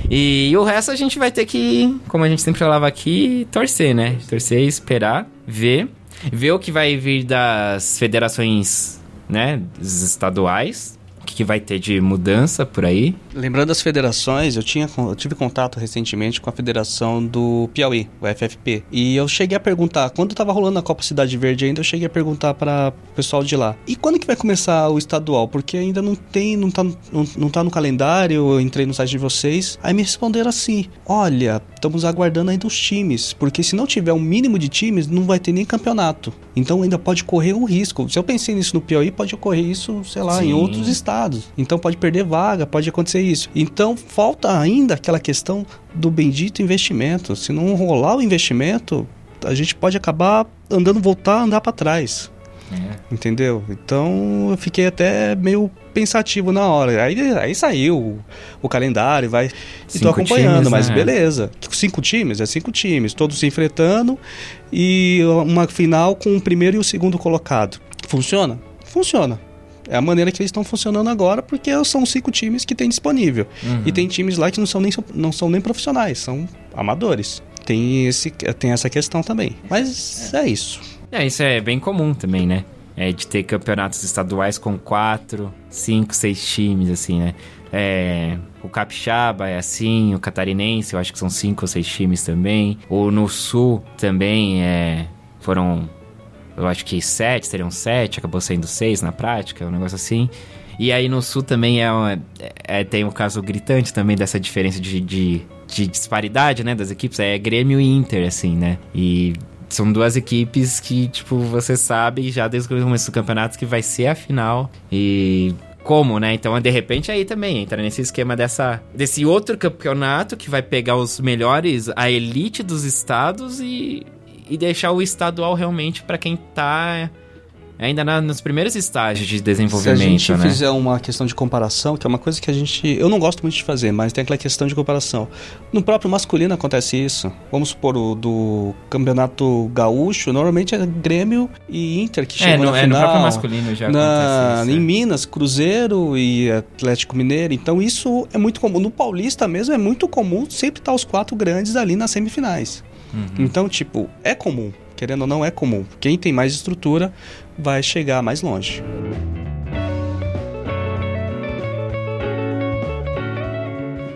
E, e, o resto a gente vai ter que, como a gente sempre falava aqui, torcer, né? Torcer, esperar, ver. Ver o que vai vir das federações, né? Estaduais que vai ter de mudança por aí? Lembrando as federações, eu, tinha, eu tive contato recentemente com a federação do Piauí, o FFP. E eu cheguei a perguntar, quando estava rolando a Copa Cidade Verde ainda, eu cheguei a perguntar para o pessoal de lá. E quando que vai começar o estadual? Porque ainda não tem, não tá, não, não tá no calendário, eu entrei no site de vocês. Aí me responderam assim: olha, estamos aguardando ainda os times, porque se não tiver um mínimo de times, não vai ter nem campeonato. Então ainda pode correr um risco. Se eu pensei nisso no Piauí, pode ocorrer isso, sei lá, Sim. em outros estados então pode perder vaga, pode acontecer isso. Então falta ainda aquela questão do bendito investimento. Se não rolar o investimento, a gente pode acabar andando, voltar, andar para trás. É. Entendeu? Então eu fiquei até meio pensativo na hora. Aí, aí saiu o, o calendário, vai. E tô acompanhando, times, mas né? beleza. Cinco times, é cinco times, todos se enfrentando e uma final com o primeiro e o segundo colocado. Funciona? Funciona. É a maneira que eles estão funcionando agora, porque são cinco times que tem disponível. Uhum. E tem times lá que não são, nem, não são nem profissionais, são amadores. Tem, esse, tem essa questão também. Mas é. é isso. É, isso é bem comum também, né? É de ter campeonatos estaduais com quatro, cinco, seis times, assim, né? É, o Capixaba é assim, o Catarinense, eu acho que são cinco ou seis times também. Ou no Sul também é, foram eu acho que sete, seriam sete, acabou sendo seis na prática, um negócio assim. E aí no sul também é, uma, é tem um caso gritante também dessa diferença de, de, de, disparidade, né, das equipes. É Grêmio e Inter, assim, né? E são duas equipes que, tipo, você sabe já desde o começo do campeonato que vai ser a final. E como, né? Então, de repente, aí também entra nesse esquema dessa, desse outro campeonato que vai pegar os melhores, a elite dos estados e e deixar o estadual realmente para quem tá ainda na, nos primeiros estágios de desenvolvimento, Se a gente né? fizer uma questão de comparação, que é uma coisa que a gente... Eu não gosto muito de fazer, mas tem aquela questão de comparação. No próprio masculino acontece isso. Vamos supor, o do campeonato gaúcho, normalmente é Grêmio e Inter que chegam é, no, na é, final. no próprio masculino já na, acontece isso. Em é. Minas, Cruzeiro e Atlético Mineiro. Então isso é muito comum. No Paulista mesmo é muito comum sempre estar os quatro grandes ali nas semifinais. Uhum. Então, tipo, é comum. Querendo ou não, é comum. Quem tem mais estrutura vai chegar mais longe.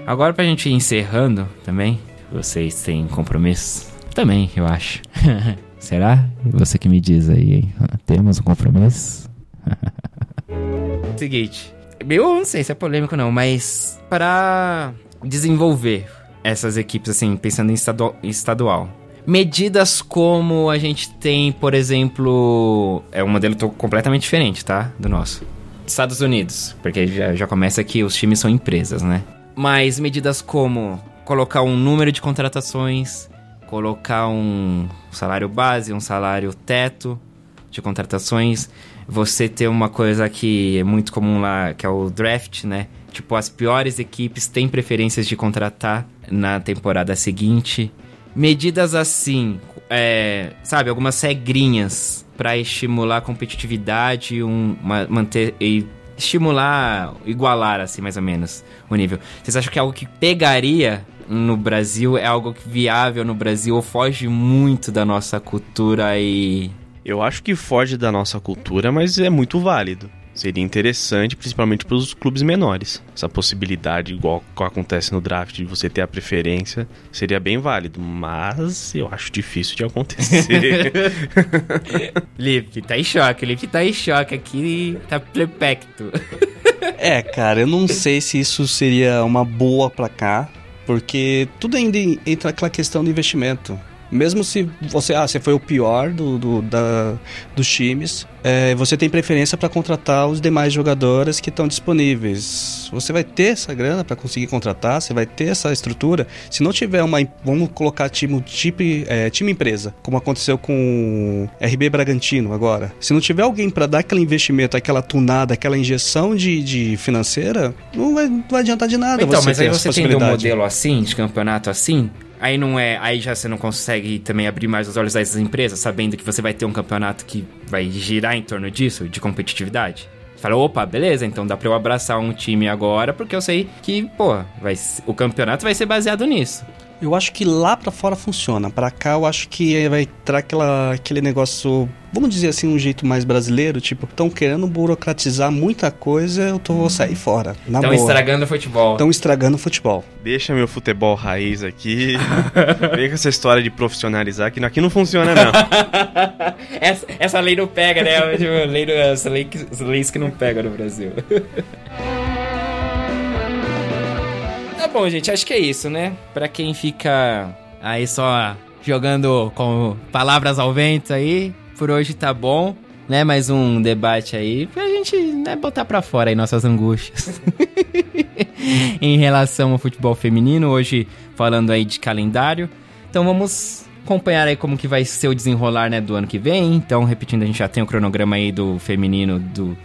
Agora, pra gente ir encerrando também, vocês têm compromisso? Também, eu acho. Será? Você que me diz aí, hein? Temos um compromisso? Seguinte, eu não sei se é polêmico não, mas para desenvolver essas equipes, assim, pensando em estadual. Medidas como a gente tem, por exemplo. É um modelo completamente diferente, tá? Do nosso. Estados Unidos, porque já, já começa que os times são empresas, né? Mas medidas como colocar um número de contratações, colocar um salário base, um salário teto de contratações, você ter uma coisa que é muito comum lá, que é o draft, né? Tipo, as piores equipes têm preferências de contratar na temporada seguinte. Medidas assim, é, sabe, algumas regrinhas para estimular a competitividade, um, manter e estimular, igualar assim mais ou menos o nível. Vocês acham que é algo que pegaria no Brasil, é algo viável no Brasil ou foge muito da nossa cultura e eu acho que foge da nossa cultura, mas é muito válido. Seria interessante, principalmente para os clubes menores. Essa possibilidade, igual acontece no draft, de você ter a preferência, seria bem válido, mas eu acho difícil de acontecer. Lipe, tá em choque. Lipe tá em choque aqui tá perplexo. é, cara, eu não sei se isso seria uma boa pra cá, porque tudo ainda entra aquela questão do investimento. Mesmo se você, ah, você foi o pior do, do da, dos times, é, você tem preferência para contratar os demais jogadores que estão disponíveis. Você vai ter essa grana para conseguir contratar, você vai ter essa estrutura. Se não tiver uma, vamos colocar time, time, é, time empresa, como aconteceu com o RB Bragantino agora. Se não tiver alguém para dar aquele investimento, aquela tunada, aquela injeção de, de financeira, não vai, não vai adiantar de nada. Então, mas aí você tendo um modelo assim, de campeonato assim, Aí não é, aí já você não consegue também abrir mais os olhos dessas empresas, sabendo que você vai ter um campeonato que vai girar em torno disso, de competitividade. Você fala, opa, beleza, então dá pra eu abraçar um time agora, porque eu sei que, pô, vai, o campeonato vai ser baseado nisso. Eu acho que lá para fora funciona. Para cá eu acho que vai entrar aquela, aquele negócio, vamos dizer assim, um jeito mais brasileiro, tipo, estão querendo burocratizar muita coisa, eu tô vou sair fora. Estão estragando o futebol. Estão estragando o futebol. Deixa meu futebol raiz aqui. Vem com essa história de profissionalizar, que aqui não funciona, não. essa, essa lei não pega, né? Tipo, lei, essa lei, leis que não pega no Brasil. bom, gente, acho que é isso, né? Pra quem fica aí só jogando com palavras ao vento aí, por hoje tá bom, né? Mais um debate aí pra gente né, botar pra fora aí nossas angústias. em relação ao futebol feminino, hoje falando aí de calendário. Então vamos acompanhar aí como que vai ser o desenrolar, né, do ano que vem. Então, repetindo, a gente já tem o cronograma aí do feminino do,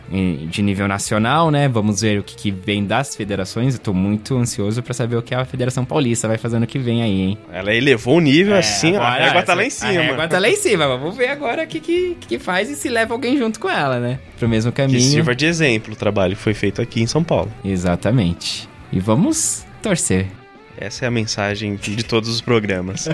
de nível nacional, né? Vamos ver o que, que vem das federações. Eu tô muito ansioso para saber o que a Federação Paulista vai fazer ano que vem aí, hein? Ela elevou o nível é, assim, agora, a régua tá lá em cima. A régua tá lá em cima. Vamos ver agora o que, que, que faz e se leva alguém junto com ela, né? Pro mesmo caminho. Que sirva de exemplo o trabalho que foi feito aqui em São Paulo. Exatamente. E vamos torcer. Essa é a mensagem de todos os programas.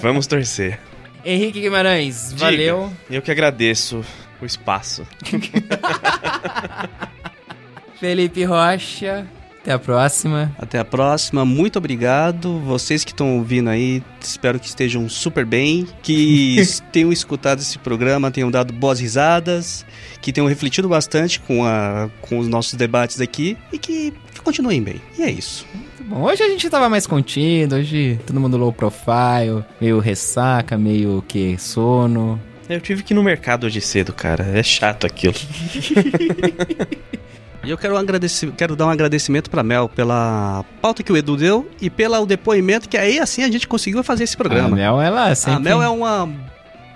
Vamos torcer. Henrique Guimarães, Diga, valeu. Eu que agradeço o espaço. Felipe Rocha, até a próxima. Até a próxima, muito obrigado. Vocês que estão ouvindo aí, espero que estejam super bem, que tenham escutado esse programa, tenham dado boas risadas, que tenham refletido bastante com, a, com os nossos debates aqui e que continuem bem. E é isso. Bom, hoje a gente tava mais contido, hoje todo mundo low profile, meio ressaca, meio que sono. Eu tive que ir no mercado hoje cedo, cara. É chato aquilo. E eu quero, agradecer, quero dar um agradecimento para Mel pela pauta que o Edu deu e pelo depoimento que aí assim a gente conseguiu fazer esse programa. A Mel, ela sempre... A Mel é uma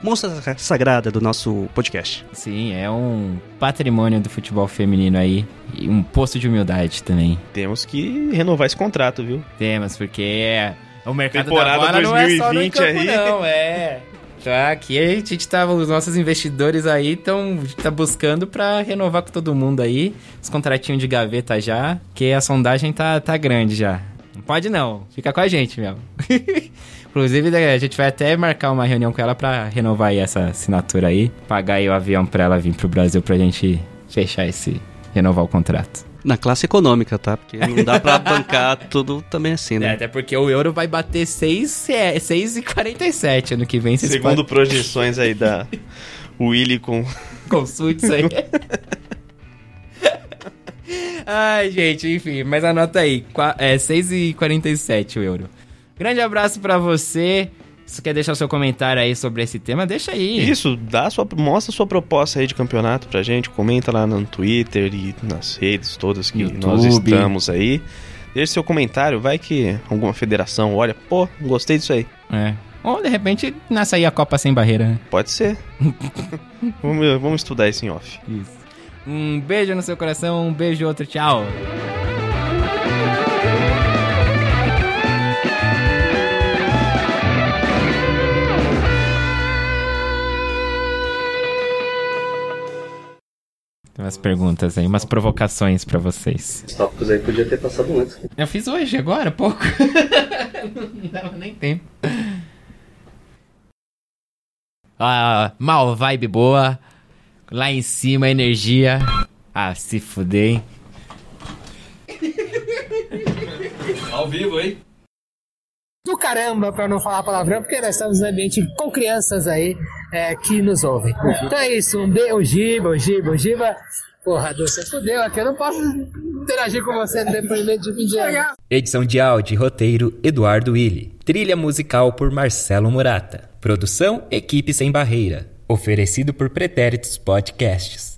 monstra sagrada do nosso podcast. Sim, é um patrimônio do futebol feminino aí. E um posto de humildade também. Temos que renovar esse contrato, viu? Temos, porque é, o mercado Temporada da bola 2020 não é só no campo, aí. não, é... Já aqui a gente tá, os nossos investidores aí estão tá buscando para renovar com todo mundo aí, os contratinhos de gaveta já, que a sondagem tá, tá grande já. Não pode não, fica com a gente, meu. Inclusive, a gente vai até marcar uma reunião com ela para renovar aí essa assinatura aí, pagar aí o avião para ela vir pro Brasil pra gente fechar esse, renovar o contrato. Na classe econômica, tá? Porque não dá pra bancar tudo também assim, né? É, até porque o euro vai bater 6,47 ano que vem. Segundo pode... projeções aí da Willy com... Consulte isso aí. Ai, gente, enfim, mas anota aí. É 6,47 o euro. Grande abraço para você. Se você quer deixar o seu comentário aí sobre esse tema, deixa aí. Isso, dá sua, mostra sua proposta aí de campeonato pra gente, comenta lá no Twitter e nas redes todas que YouTube. nós estamos aí. Deixe seu comentário, vai que alguma federação olha, pô, gostei disso aí. É. Ou de repente nasce aí a Copa Sem Barreira, né? Pode ser. vamos, vamos estudar isso em off. Isso. Um beijo no seu coração, um beijo outro, tchau. Umas perguntas aí, umas provocações para vocês. Os tópicos aí podia ter passado antes. Eu fiz hoje, agora, pouco. Não dava nem tempo. Ah, mal, vibe boa. Lá em cima, energia. Ah, se fuder, hein? Ao vivo, hein? Do caramba, para não falar palavrão, porque nós estamos no ambiente com crianças aí é, que nos ouvem. Então é isso, um beijo, Giba, Giba, Giba. Porra, Du, você fudeu aqui. Eu não posso interagir com você no depoimento de fim de ano. Edição de áudio e roteiro Eduardo Willi. Trilha musical por Marcelo Murata. Produção Equipe Sem Barreira. Oferecido por Pretéritos Podcasts.